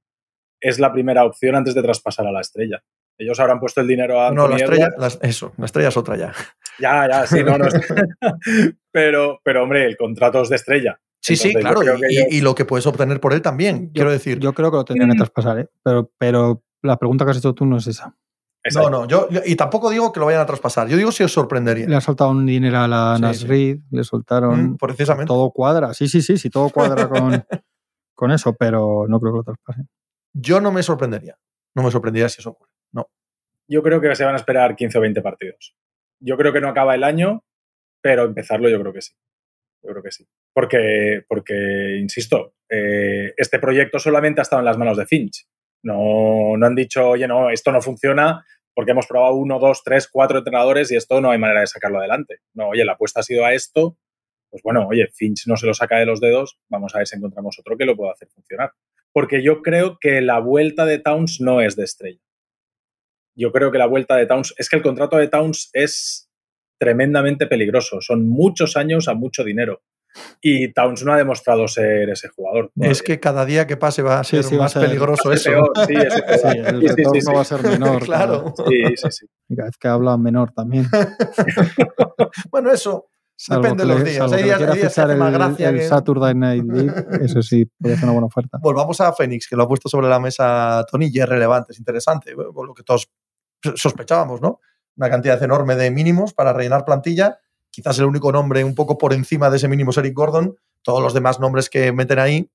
es la primera opción antes de traspasar a la estrella. Ellos habrán puesto el dinero a No, la estrella, la- eso, la estrella es otra ya. Ya, ya, sí, no, no. pero, pero, hombre, el contrato es de estrella. Sí, sí, Entonces, claro. Y, ellos- lo que puedes obtener por él también, Yo- quiero decir. Yo creo que lo tendrían que Mm. traspasar, ¿eh? Pero, pero la pregunta que has hecho tú no es esa. no, Exacto. no, yo, yo- y tampoco digo que lo vayan a traspasar. Yo digo si os sorprendería. Le ha soltado un dinero a la Sí, Nas sí. Reed, le soltaron. Mm, precisamente. Todo cuadra. Sí, sí, sí, sí, todo cuadra con, con eso, pero no creo que lo traspasen. Yo no me sorprendería. No me sorprendería si eso ocurre. No. Yo creo que se van a esperar 15 o 20 partidos. Yo creo que no acaba el año, pero empezarlo yo creo que sí. Yo creo que sí. Porque, porque insisto, eh, este proyecto solamente ha estado en las manos de Finch. No, no han dicho, oye, no, esto no funciona porque hemos probado uno, dos, tres, cuatro entrenadores y esto no hay manera de sacarlo adelante. No, oye, la apuesta ha sido a esto. Pues bueno, oye, Finch no se lo saca de los dedos, vamos a ver si encontramos otro que lo pueda hacer funcionar. Porque yo creo que la vuelta de Towns no es de estrella. Yo creo que la vuelta de Towns, es que el contrato de Towns es tremendamente peligroso. Son muchos años a mucho dinero. Y Towns no ha demostrado ser ese jugador. Es que cada día que pase va a ser Sí, sí, va a más ser- peligroso eso. peor, sí, eso es Sí, peor. el retorno sí, sí. va a ser menor. Claro. Sí, sí, sí. Y cada vez que habla menor también. bueno, eso Salvo depende de los días. salvo Hay días, hay días que hace el, más gracia el que- Saturday Night League, eso sí, puede ser una buena oferta. Volvamos a Fénix, que lo ha puesto sobre la mesa Tony y es relevante, es interesante, por lo que todos sospechábamos, ¿no? Una cantidad enorme de mínimos para rellenar plantilla. Quizás el único nombre un poco por encima de ese mínimo es Eric Gordon. Todos los demás nombres que meten ahí,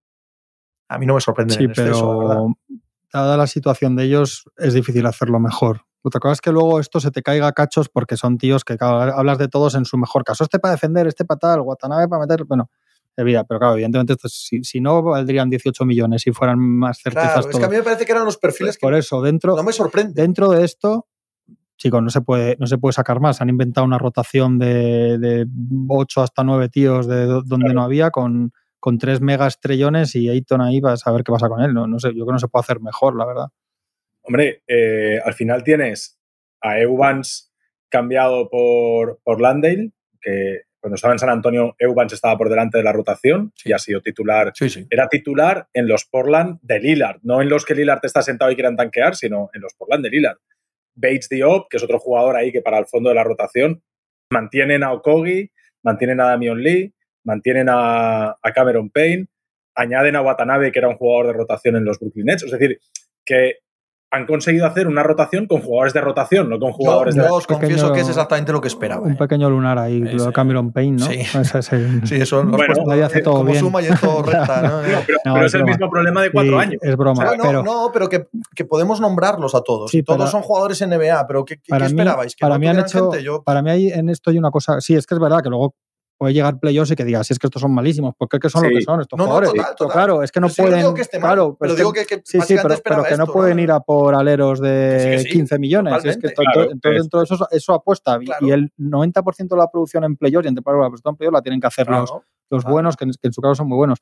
a mí no me sorprenden Sí, en exceso, la verdad. pero dada la situación de ellos, es difícil hacerlo mejor. Otra cosa es que luego esto se te caiga a cachos porque son tíos que claro, hablas de todos en su mejor caso. Este para defender, este para tal, Watanabe para meter. Bueno, vida, pero claro, evidentemente, esto, si, si no, valdrían 18 millones si fueran más certezas Claro, es que a mí me parece que eran los perfiles que Por eso, dentro, no me sorprende. dentro de esto, chicos, no se puede, no se puede sacar más. Han inventado una rotación de, de 8 hasta 9 tíos de do- donde no había con, con 3 mega estrellones y Ayton ahí vas a ver qué pasa con él. No, no sé, yo creo que no se puede hacer mejor, la verdad. Hombre, eh, al final tienes a Evans cambiado por, por Landale, que cuando estaba en San Antonio, Evans estaba por delante de la rotación y ha sido titular. Sí, sí. Era titular en los Portland de Lillard, no en los que Lillard está sentado y quieran tanquear, sino en los Portland de Lillard. Bates Diop, que es otro jugador ahí que para el fondo de la rotación, mantienen a Okogi, mantienen a Damian Lee, mantienen a, a Cameron Payne, añaden a Watanabe, que era un jugador de rotación en los Brooklyn Nets. Es decir, que han conseguido hacer una rotación con jugadores de rotación, no con Yo, jugadores yo de... os confieso pequeño- que es exactamente lo que esperaba. Un ¿eh? pequeño lunar ahí, Ese- lo de Cameron Payne, ¿no? Sí. Ese es el- Sí, eso Bueno, ahí hace todo como bien. suma y es todo recta. ¿no? No, pero, No, pero es es el broma. mismo problema de cuatro Sí, años. Es broma, Bueno, pero no, pero que, que podemos nombrarlos a todos. Sí, todos para- son jugadores NBA, pero ¿qué, qué- para qué mí, esperabais? ¿Que para no mí han hecho, gente? Yo- para mí hay en esto hay una cosa, sí, es que es verdad que luego puede llegar playoffs y que digas, si es que estos son malísimos, porque es que son lo Sí. que son estos No, no, jugadores. total, Pero total. claro, es que no Pero pueden, digo que esté mal, claro, pero es digo que- que, que Sí, sí, pero, que no pueden ir a por aleros de Que sí, que sí, 15 millones. Es que Claro, entonces es- dentro de eso, eso apuesta. Y- Claro. Y el 90% de la producción en playoffs y en temporada la producción en playoffs la tienen que hacer Claro, los, los claro. buenos, que en, que en su caso son muy buenos.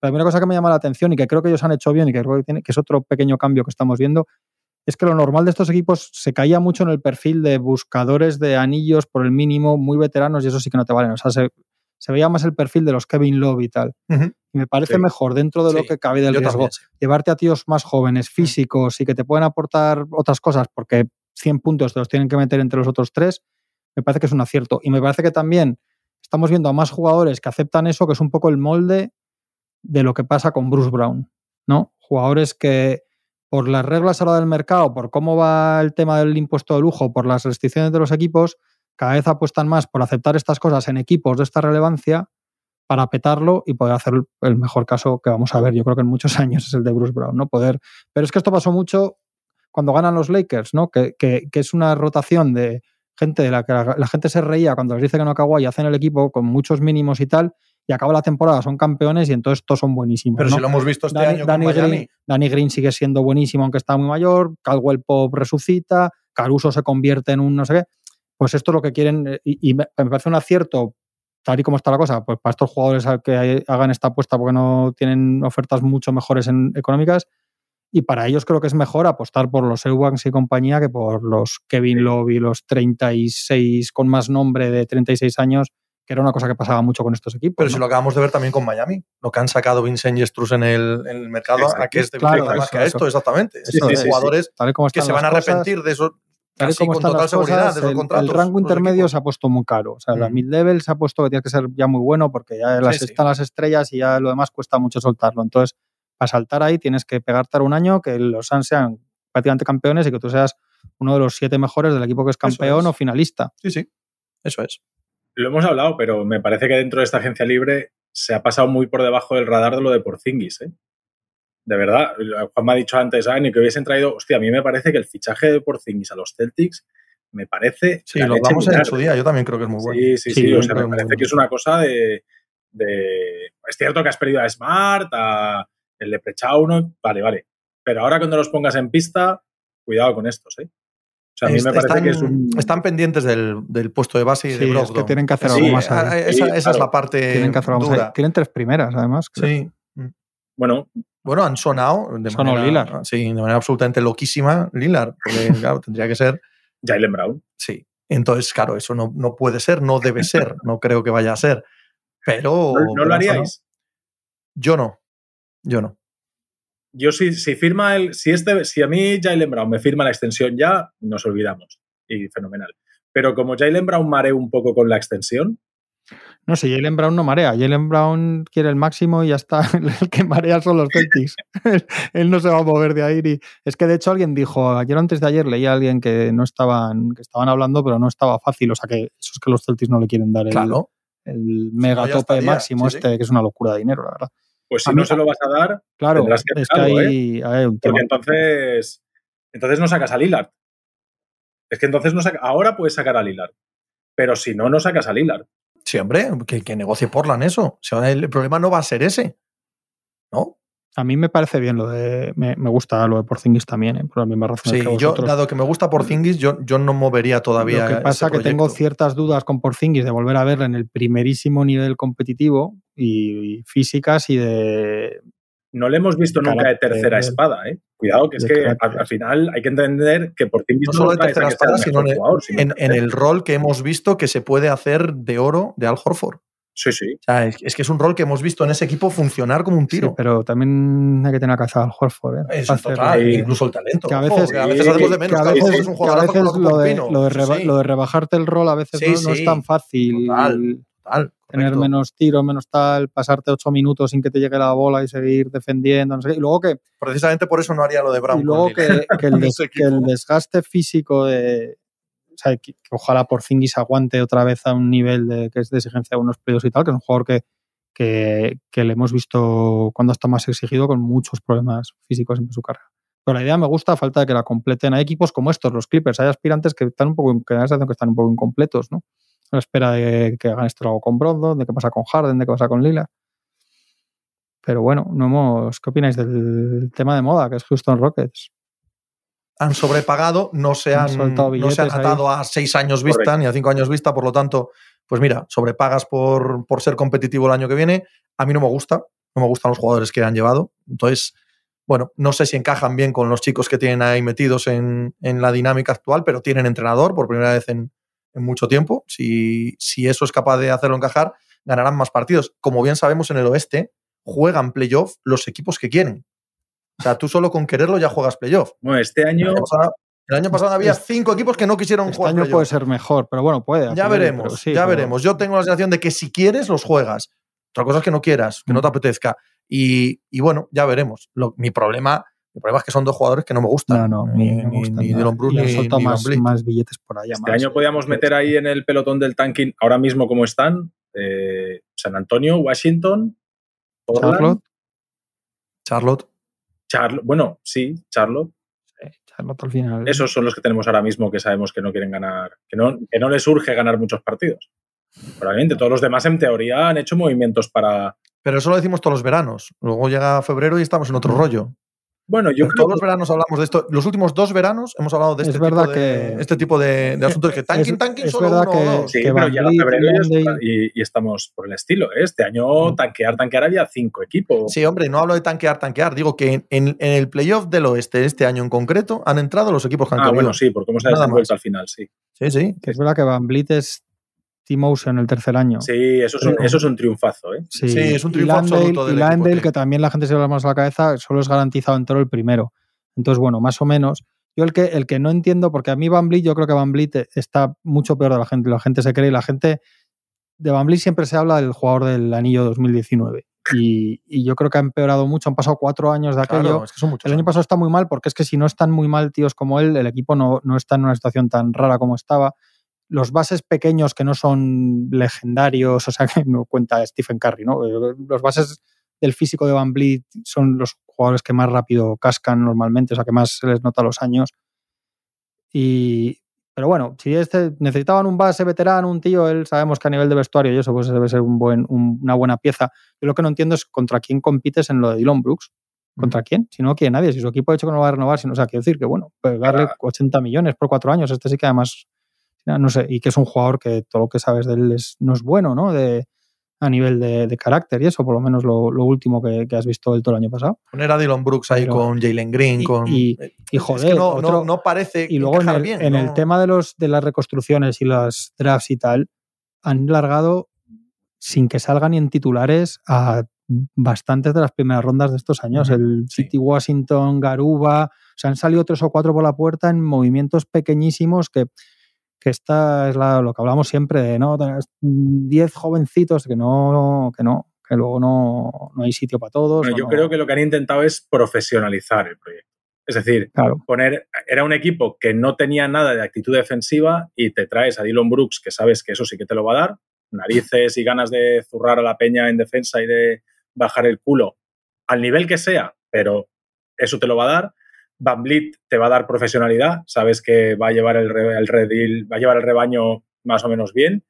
Pero a mí una cosa que me llama la atención y que creo que ellos han hecho bien y que creo que, tiene, que es otro pequeño cambio que estamos viendo, es que lo normal de estos equipos se caía mucho en el perfil de buscadores de anillos por el mínimo, muy veteranos, y eso sí que no te valen. O sea, se, se veía más el perfil de los Kevin Love y tal. Y me parece Sí. mejor dentro de lo que cabe del Yo riesgo también, sí. llevarte a tíos más jóvenes, físicos y que te pueden aportar otras cosas, porque 100 puntos te los tienen que meter entre los otros tres, me parece que es un acierto. Y me parece que también estamos viendo a más jugadores que aceptan eso, que es un poco el molde de lo que pasa con Bruce Brown, ¿no? Jugadores que por las reglas ahora del mercado, por cómo va el tema del impuesto de lujo, por las restricciones de los equipos, cada vez apuestan más por aceptar estas cosas en equipos de esta relevancia para petarlo y poder hacer el mejor caso que vamos a ver, yo creo que en muchos años es el de Bruce Brown, ¿no? Poder. Pero es que esto pasó mucho cuando ganan los Lakers, ¿no? Que, que- es una rotación de gente de la que la, la gente se reía cuando les dice que no acabó y hacen el equipo con muchos mínimos y tal, y acaba la temporada, son campeones y entonces todos son buenísimos. Pero ¿no? si lo hemos visto este Danny, año Danny con Miami. Green, Danny Green sigue siendo buenísimo aunque está muy mayor, Caldwell Pop resucita, Caruso se convierte en un no sé qué. Pues esto es lo que quieren eh, y, y me, parece un acierto tal y como está la cosa, pues para estos jugadores que hagan esta apuesta porque no tienen ofertas mucho mejores en, económicas y para ellos creo que es mejor apostar por los Eubanks y compañía que por los Kevin Love y los 36 con más nombre de 36 años, que era una cosa que pasaba mucho con estos equipos. Pero ¿no? si lo acabamos de ver también con Miami, lo que han sacado Vincent y Struz en el, en el mercado, Exacto. a que este Claro, más eso, que a esto, eso. exactamente. Eso es. jugadores Tal y como que se van a cosas, arrepentir de eso Tal como con total las seguridad cosas, de esos el- contratos. el, rango intermedio se ha puesto muy caro. O sea, la Mm. mid-level se ha puesto que tienes que ser ya muy bueno porque ya las, sí. están las estrellas y ya lo demás cuesta mucho soltarlo. Entonces, para saltar ahí tienes que pegarte un año, que los Suns sean prácticamente campeones y que tú seas uno de los siete mejores del equipo que es Eso campeón es. o finalista. Sí, sí. Eso es. Lo hemos hablado, pero me parece que dentro de esta agencia libre se ha pasado muy por debajo del radar de lo de Porzingis, ¿eh? De verdad, Juan me ha dicho antes, ah, ni que hubiesen traído. Hostia, a mí me parece que el fichaje de Porzingis a los Celtics me parece. Sí, la lo hablamos en su día. Yo también creo que es muy bueno. Sí, sí, Sí, o sea, me parece que es una cosa de, de- Es cierto que has perdido a Smart, a el de uno, vale, vale. Pero ahora cuando los pongas en pista, cuidado con estos, ¿eh? O sea, a mí Est- me parece están, que es un. están pendientes del, del puesto de base y Sí, de es Brogdon. que tienen que hacer Sí, algo más ahí. esa, es la parte Tienen que hacer algo más. Tienen tres primeras, además. creo. Sí. Bueno, Bueno, han sonado de Sonó manera, Lillard. Sí, de manera absolutamente loquísima Lillard, porque claro, tendría que ser, Jalen Brown. sí. Entonces, claro, eso no, no puede ser, no debe ser, no creo que vaya a ser. Pero... ¿No, no pero lo haríais? Yo no, yo no. Yo si, si firma el, si este, si a mí Jalen Brown me firma la extensión ya, nos olvidamos. Y fenomenal. Pero como Jalen Brown mare un poco con la extensión, No sé, Jalen Brown no marea. Jalen Brown quiere el máximo y ya está. El que marea son los Celtics. Él no se va a mover de ahí. Es que de hecho alguien dijo, ayer o antes de ayer leí a alguien que no estaban, que estaban hablando, pero no estaba fácil. O sea que eso es que los Celtics no le quieren dar el, Claro. el mega tope máximo sí, sí. este, que es una locura de dinero, la verdad. Pues si no se lo vas a dar, Claro, Tendrás que es que hacer algo, hay, hay un tema. porque entonces, entonces no sacas a Lillard. Es que entonces no saca, ahora puedes sacar a Lillard. Pero si no, no sacas a Lillard. Sí, hombre, que, que negocie Portland eso. O sea, el problema no va a ser ese. ¿No? A mí me parece bien lo de. Me, me gusta lo de Porzingis también, ¿eh? por las mismas razones Sí, que yo, dado que me gusta Porzingis, yo, yo no movería todavía. Lo que pasa es que tengo ciertas dudas con Porzingis de volver a verle en el primerísimo nivel competitivo y, y físicas y de. No le hemos visto nunca de tercera espada, ¿eh? Cuidado, que es que al, al final hay que entender que por ti mismo No solo de tercera espada, sino mejor en el- jugador, sino en, que- en el rol que hemos visto que se puede hacer de oro de Al Horford. Sí, sí. O sea, es, es que es un rol que hemos visto en ese equipo funcionar como un Sí, tiro. pero también hay que tener cabeza al Horford. ¿eh? es Para hacer- total, Sí. incluso el talento. Que a veces- que a veces sí, hacemos de menos. a que Al veces, es un que a veces lo, de, lo, de Sí, reba- sí, lo de rebajarte el rol a veces Sí, no, no es sí. tan fácil. Total. total, tener menos tiro, menos tal, pasarte ocho minutos sin que te llegue la bola y seguir defendiendo. No sé qué. Y luego que, Precisamente por eso no haría lo de Brown. y luego que, que el des- que desgaste físico de. O sea, que, que ojalá por aguante otra vez a un nivel de, que es de exigencia de unos playoffs y tal, que es un jugador que, que, le hemos visto cuando está más exigido con muchos problemas físicos en su carrera. Pero la idea me gusta, falta de que la completen. Hay equipos como estos, los Clippers, hay aspirantes que están un poco, que la sensación que están un poco incompletos, ¿no? A la espera de que hagan esto algo con Brogdon, de qué pasa con Harden, de qué pasa con Lila. Pero bueno, no hemos. ¿Qué opináis del tema de moda que es Houston Rockets? Han sobrepagado, no se Han no se han ahí. atado a seis años vista Correcto. ni a cinco años vista, por lo tanto, pues mira, sobrepagas por, por ser competitivo el año que viene. A mí no me gusta, no me gustan los jugadores que han llevado. Entonces, bueno, no sé si encajan bien con los chicos que tienen ahí metidos en, en la dinámica actual, pero tienen entrenador por primera vez en, en mucho tiempo. Si, si eso es capaz de hacerlo encajar, ganarán más partidos. Como bien sabemos, en el oeste juegan playoff los equipos que quieren. O sea, tú solo con quererlo ya juegas playoff. Bueno, este El año año pasado, el año pasado había Este- cinco equipos que no quisieron Este jugar. año playoff. puede ser mejor, pero bueno, puede. Ya veremos, sí, ya pero- veremos. Yo tengo la sensación de que si quieres, los juegas. Otra cosa es que no quieras, que no te Mm. apetezca. Y, y bueno, ya veremos. Lo- mi, problema, mi problema es que son dos jugadores que no me gustan. No, no, ni, ni, me ni, gustan ni Y han ni, más, billetes por allá. Este más. año podíamos meter ahí en el pelotón del tanking, ahora mismo como están, eh, San Antonio, Washington, Portland, Charlotte, Charlotte. Bueno, sí, Charlotte. eh, Charlotte al final. Esos son los que tenemos ahora mismo que sabemos que no quieren ganar, que no, que no les urge ganar muchos partidos. Probablemente todos los demás en teoría han hecho movimientos para... Pero eso lo decimos todos los veranos. Luego llega febrero y estamos en otro rollo. Bueno, yo creo todos los veranos hablamos de esto. Los últimos dos veranos hemos hablado de Es este, verdad tipo de, que- este tipo de, de asuntos. Que tanking, es- tanking, es solo verdad uno que- o dos. Sí, que pero llega Vliet, febrero y, Landale- y- y estamos por el estilo. ¿eh? Este año Mm. tanquear, tanquear había cinco equipos. Sí, hombre, no hablo de tanquear, tanquear. Digo que en, en- en el playoff del oeste este año en concreto han entrado los equipos que han ah, bueno, sí, porque hemos desenvuelto más. al final, sí. Sí, sí. Que es verdad que Van Vliet es Ocean el tercer año. Sí, eso es un, eso es un triunfazo, ¿eh? Sí, Sí, es un y Landale, del y Landale, que también la gente se lo más a la cabeza, solo es garantizado entero el primero. Entonces, bueno, más o menos. Yo el que, el que no entiendo, porque a mí Van Vliet, yo creo que Van Vliet está mucho peor de la gente. La gente se cree, la gente de Van Vliet siempre se habla del jugador del anillo 2019. Y, y yo creo que ha empeorado mucho. Han pasado cuatro años de aquello. Claro, es que son muchos El año pasado está muy mal porque es que si no están muy mal tíos como él, el equipo no, no está en una situación tan rara como estaba. Los bases pequeños que no son legendarios, o sea, que no cuenta Stephen Curry, ¿no? Eh, Los bases del físico de Van Vliet son los jugadores que más rápido cascan normalmente, o sea, que más se les nota los años. Y, pero bueno, si este, necesitaban un base veterano, un tío, él sabemos que a nivel de vestuario y eso pues debe ser un buen, un- una buena pieza. Yo lo que no entiendo es contra quién compites en lo de Dylan Brooks. ¿Contra quién? Si no quiere nadie, si su equipo ha dicho que no va a renovar, si no, o sea, quiero decir que bueno, pues darle Para- 80 millones por cuatro años, este sí que además, no sé, y que es un jugador que todo lo que sabes de él es, no es bueno, ¿no? De, a nivel de, carácter y eso, por lo menos lo, último que, has visto el todo el año pasado. Poner a Dylan Brooks ahí con Jalen Green, y, con. Y, joder, no, parece. Y luego en el, en el tema de, los, de las reconstrucciones y las drafts y tal, han largado sin que salgan ni en titulares a bastantes de las primeras rondas de estos años. El City Washington, Garuba, o sea, han salido tres o cuatro por la puerta en movimientos pequeñísimos que, que esta es lo que hablamos siempre de, ¿no? Diez jovencitos que no, que no, que luego no, no hay sitio para todos. yo creo que lo que han intentado es profesionalizar el proyecto. Es decir, poner, era un equipo que no tenía nada de actitud defensiva y te traes a Dylan Brooks, que sabes que eso sí que te lo va a dar, narices y ganas de zurrar a la peña en defensa y de bajar el culo al nivel que sea, pero eso te lo va a dar. Van Blit te va a dar profesionalidad, sabes que va a llevar el, el va a llevar el rebaño más o menos bien.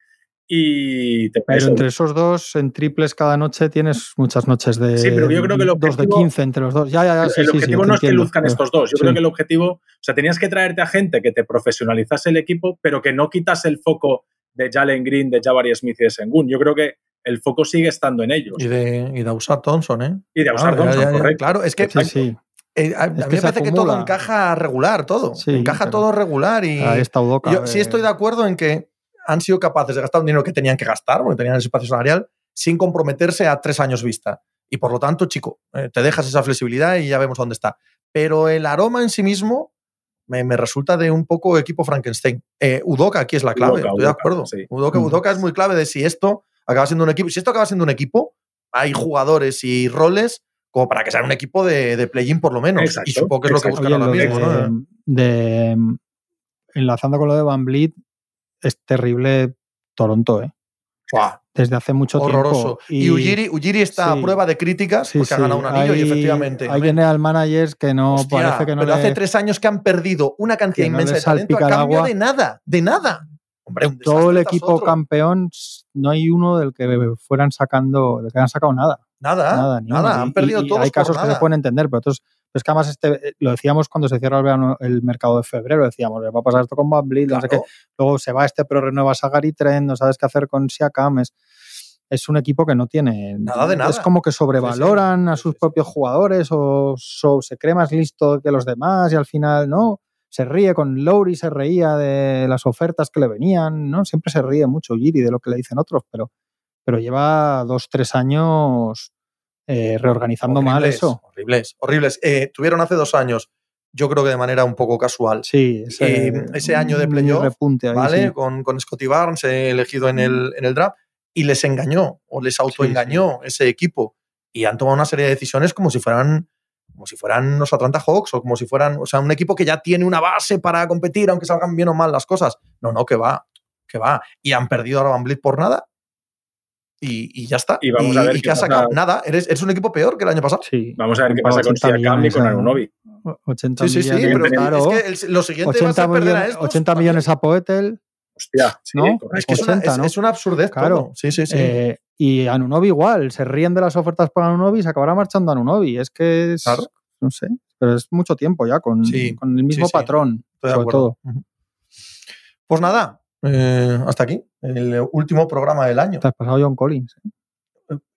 Y pero entre esos dos, en triples cada noche, tienes muchas noches de. Sí, pero yo creo que el objetivo, de 15 entre los dos. Ya, ya, ya, el objetivo no es que luzcan estos dos. Yo creo que el objetivo. O sea, tenías que traerte a gente que te profesionalizase el equipo, pero que no quitas el foco de Jalen Green, de Jabari Smith y de Sengun. Yo creo que el foco sigue estando en ellos. Y de, y de Usar Thompson, ¿eh? Y de Usar Thompson, correcto. Claro, es que, sí, eh, a, mí me parece que todo encaja regular, todo. encaja todo regular y yo sí estoy de acuerdo en que han sido capaces de gastar un dinero que tenían que gastar, porque tenían ese espacio salarial, sin comprometerse a tres años vista. Y por lo tanto, chico, eh, te dejas esa flexibilidad y ya vemos dónde está. Pero el aroma en sí mismo me, resulta de un poco equipo Frankenstein. Eh, Udoka aquí es la clave, estoy de acuerdo. Udoka, Udoka es muy clave de si esto acaba siendo un equipo. Si esto acaba siendo un equipo, hay jugadores y roles como para que sea un equipo de, de play-in por lo menos. y supongo que es lo que buscan ahora mismo. De, enlazando con lo de Van Vliet, es terrible Toronto, ¿eh? Desde hace mucho Horroroso. tiempo. Y, Ujiri, Ujiri está a prueba de críticas porque ha ganado un anillo y efectivamente. Hay general managers que no parece que no. Pero hace tres años que han perdido una cantidad inmensa de talento a cambio de nada, de nada. Todo el equipo campeón, no hay uno del que fueran sacando, del que hayan sacado nada. Nada, nada, nada. han perdido todos. Hay casos que se pueden entender, pero otros. Es que además este, eh, lo decíamos cuando se cierra el, mercado de febrero, decíamos, va a pasar esto con Van no sé qué. Luego se va este, pero renueva Sagari Trend, no sabes qué hacer con Siakam. Es, es un equipo que no tiene nada de nada. Es como que sobrevaloran a sus propios jugadores o se cree más listo que los demás y al final, ¿no? se ríe con Lowry, se reía de las ofertas que le venían, ¿no? Siempre se ríe mucho Giri de lo que le dicen otros, pero, pero lleva dos, tres años eh, reorganizando mal eso. Horribles, horribles. Eh, tuvieron hace dos años, yo creo que de manera un poco casual. Sí, ese, ese año de playoff, ¿vale? Con, con, Scotty Barnes elegido en el, en el draft, y les engañó o les autoengañó ese equipo. Y han tomado una serie de decisiones como si fueran como si fueran los Atlanta Hawks o como si fueran, o sea, un equipo que ya tiene una base para competir, aunque salgan bien o mal las cosas. No, no, que va, que va. Y han perdido a Van Blitz por nada. Y, ya está. Y vamos a ver qué ha sacado nada. Eres, un equipo peor que el año pasado. Sí. Vamos a ver qué pasa con Siakam y con Arunovi. 80 sí, sí, sí, pero claro, es que lo siguiente 80 va a perder a estos, 80 millones a Poetel. Hostia, ¿no? es que es, una, es, una, absurdez. Claro. Sí, sí, sí. Eh, y Anunobi igual, se ríen de las ofertas por Anunobi y se acabará marchando Anunobi. Es que es, no sé, pero es mucho tiempo ya con, con el mismo patrón, sobre todo. Pues nada, eh, hasta aquí, el último programa del año. Te has pasado John Collins. ¿eh?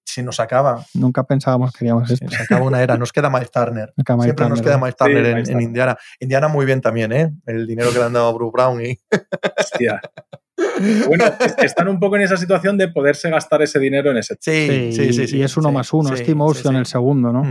Si nos acaba. Nunca pensábamos que queríamos esto. Se acaba una era. Nos queda Mike Turner. Siempre nos queda Mike Turner en, Indiana. Indiana muy bien también, ¿eh? El dinero que le han dado a Bruce Brown y... Hostia. Bueno, están un poco en esa situación de poderse gastar ese dinero en ese. Sí, sí, sí. y es uno más uno. es Team Ocean el segundo, ¿no?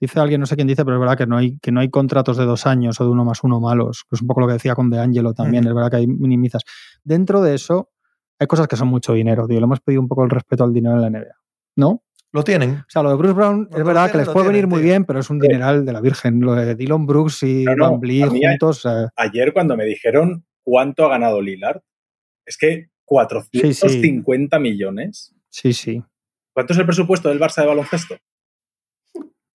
Dice alguien, no sé quién dice, pero es verdad que no hay, que no hay contratos de dos años o de uno más uno malos. Es un poco lo que decía con De Angelo también. Es verdad que hay minimizas. Dentro de eso, hay cosas que son mucho dinero, tío. Le hemos pedido un poco el respeto al dinero en la NBA. ¿No? Lo tienen. O sea, lo de Bruce Brown es verdad que les puede venir muy bien, pero es un dineral de la Virgen. Lo de Dylan Brooks y Van juntos. Ayer, cuando me dijeron cuánto ha ganado Lillard, es que 450 millones. Sí, sí. ¿Cuánto es el presupuesto del Barça de baloncesto?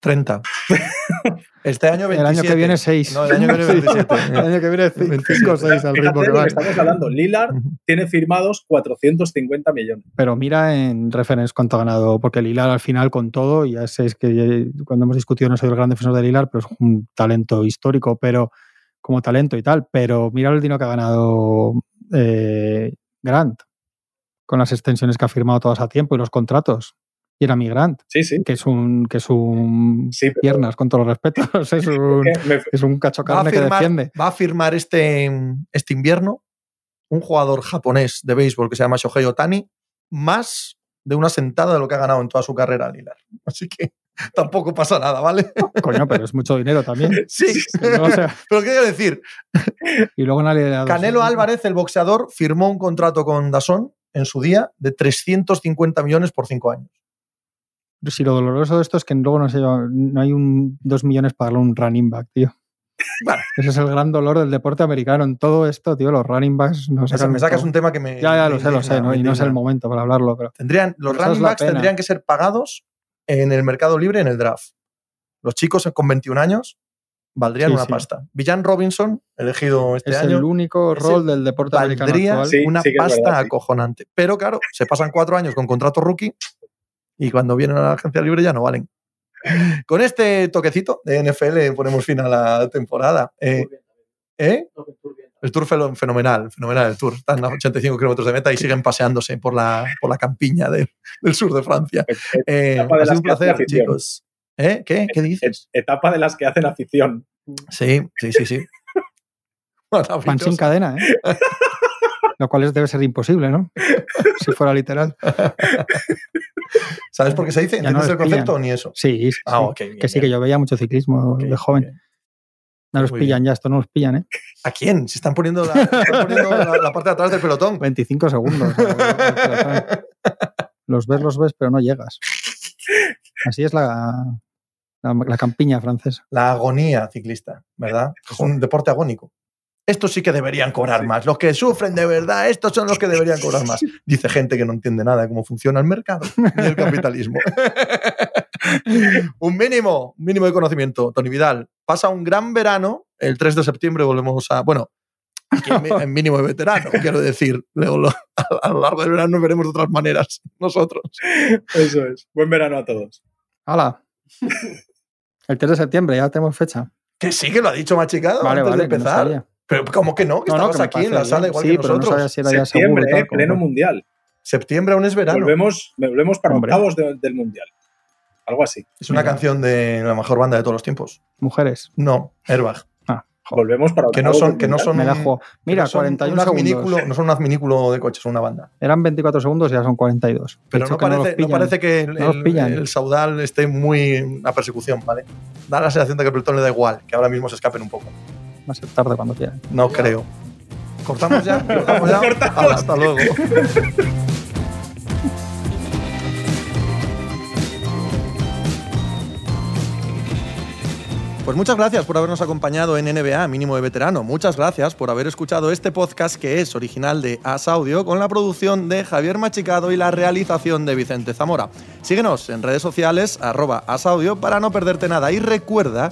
30. Este año 27. El año que viene 6. No, el año que viene 27. el año que viene 5 o 6 al ritmo que va. Estamos hablando, Lillard tiene firmados 450 millones. Pero mira en reference cuánto ha ganado, porque Lillard al final con todo, ya sé que cuando hemos discutido no soy el gran defensor de Lillard, pero es un talento histórico, pero como talento y tal, pero mira el dinero que ha ganado eh, Grant. con las extensiones que ha firmado todas a tiempo y los contratos. Y era migrante, Sí, sí. que es un, que es un Sí, pero- piernas, con todos los respetos. Es un, Me- es un cacho carne que firmar, defiende. va a firmar este, este invierno un jugador japonés de béisbol que se llama Shohei Otani más de una sentada de lo que ha ganado en toda su carrera Lilar. Así que tampoco pasa nada, ¿vale? Coño, pero es mucho dinero también. Sí. Que no, o sea, Pero ¿qué quiero decir? y luego nadie Canelo Álvarez, el boxeador, firmó un contrato con Dazón en su día de 350 millones por cinco años. Si lo doloroso de esto es que luego no, se lleva- no hay un 2 millones para darle un running back, tío. Ese es el gran dolor del deporte americano. En todo esto, tío, los running backs no O sea, sacan me sacas un tema que me. Ya, ya, lo sé, lo sé, ¿no? y no es el momento para hablarlo, pero Tendrían, los running es backs tendrían que ser pagados en el mercado libre en el draft. Los chicos con 21 años valdrían Sí, una sí. pasta. Villan Robinson, elegido este es año, el único rol del deporte americano valdría actual. Sí, una sí es pasta verdad, sí. acojonante. Pero claro, se pasan cuatro años con contrato rookie y cuando vienen a la agencia libre ya no valen. Con este toquecito de NFL ponemos fin a la temporada. Eh, ¿eh? El tour fue fenomenal, fenomenal el tour. Están a 85 kilómetros de meta y siguen paseándose por la, por la campiña de- del sur de Francia. Eh, Etapa de ha sido las un placer, chicos. ¿Eh? ¿Qué? ¿Qué dices? Etapa de las que hacen afición. Sí, sí, sí, sí. Van sin cadena, ¿eh? Lo cual debe ser imposible, ¿no? Si fuera literal. ¿Sabes por qué se dice? No ¿Entiendes les el concepto o ni eso? Sí, sí, Ah, sí. ok. bien, que sí, bien. que yo veía mucho ciclismo de joven. No los Muy pillan ya, esto no los pillan, ¿eh? ¿A quién? Si están poniendo la, están poniendo la, la parte de atrás del pelotón. 25 segundos. los ves, los ves, pero no llegas. Así es la, la, la campiña francesa. La agonía ciclista, ¿verdad? Es un deporte agónico. Estos sí que deberían cobrar Sí. más. Los que sufren de verdad, estos son los que deberían cobrar más. Dice gente que no entiende nada de cómo funciona el mercado ni el capitalismo. un mínimo, un mínimo de conocimiento. Tony Vidal pasa un gran verano. El 3 de septiembre volvemos a. Bueno, aquí en, mínimo de veterano, quiero decir. Luego lo- a, lo largo del verano nos veremos de otras maneras nosotros. Eso es. Buen verano a todos. ¡Hala! El 3 de septiembre, ya tenemos fecha. Que sí que lo ha dicho Machicado Vale, antes vale, de que no empezar. Pero ¿cómo que no? Que No, que aquí en la sala igual sí, que pero no nosotros. sabía si era ya seguro. Septiembre, eh, como- pleno mundial. Septiembre aún es verano. Volvemos, volvemos para Hombre. octavos de- del mundial. Algo así. Es una Mira. canción de la mejor banda de todos los tiempos. Mujeres. No, Airbag. Ah, Volvemos para Que no octavos son, que no son, me la juego. Mira, no son 41 un segundos. no son un adminículo de coches, son una banda. Eran 24 segundos y ya son 42. He Pero no parece, no parece que el, No los el- pillan. el saudal esté muy la persecución, ¿vale? Da la sensación de que el pelotón le da igual, que ahora mismo se escapen un poco. Va a ser tarde cuando quieran. No creo. ¿Cortamos ya? ¿Cortamos ya? Cortamos. Hasta luego. Pues muchas gracias por habernos acompañado en NBA Mínimo de Veterano. Muchas gracias por haber escuchado este podcast que es original de As Audio con la producción de Javier Machicado y la realización de Vicente Zamora. Síguenos en redes sociales arroba As Audio para no perderte nada y recuerda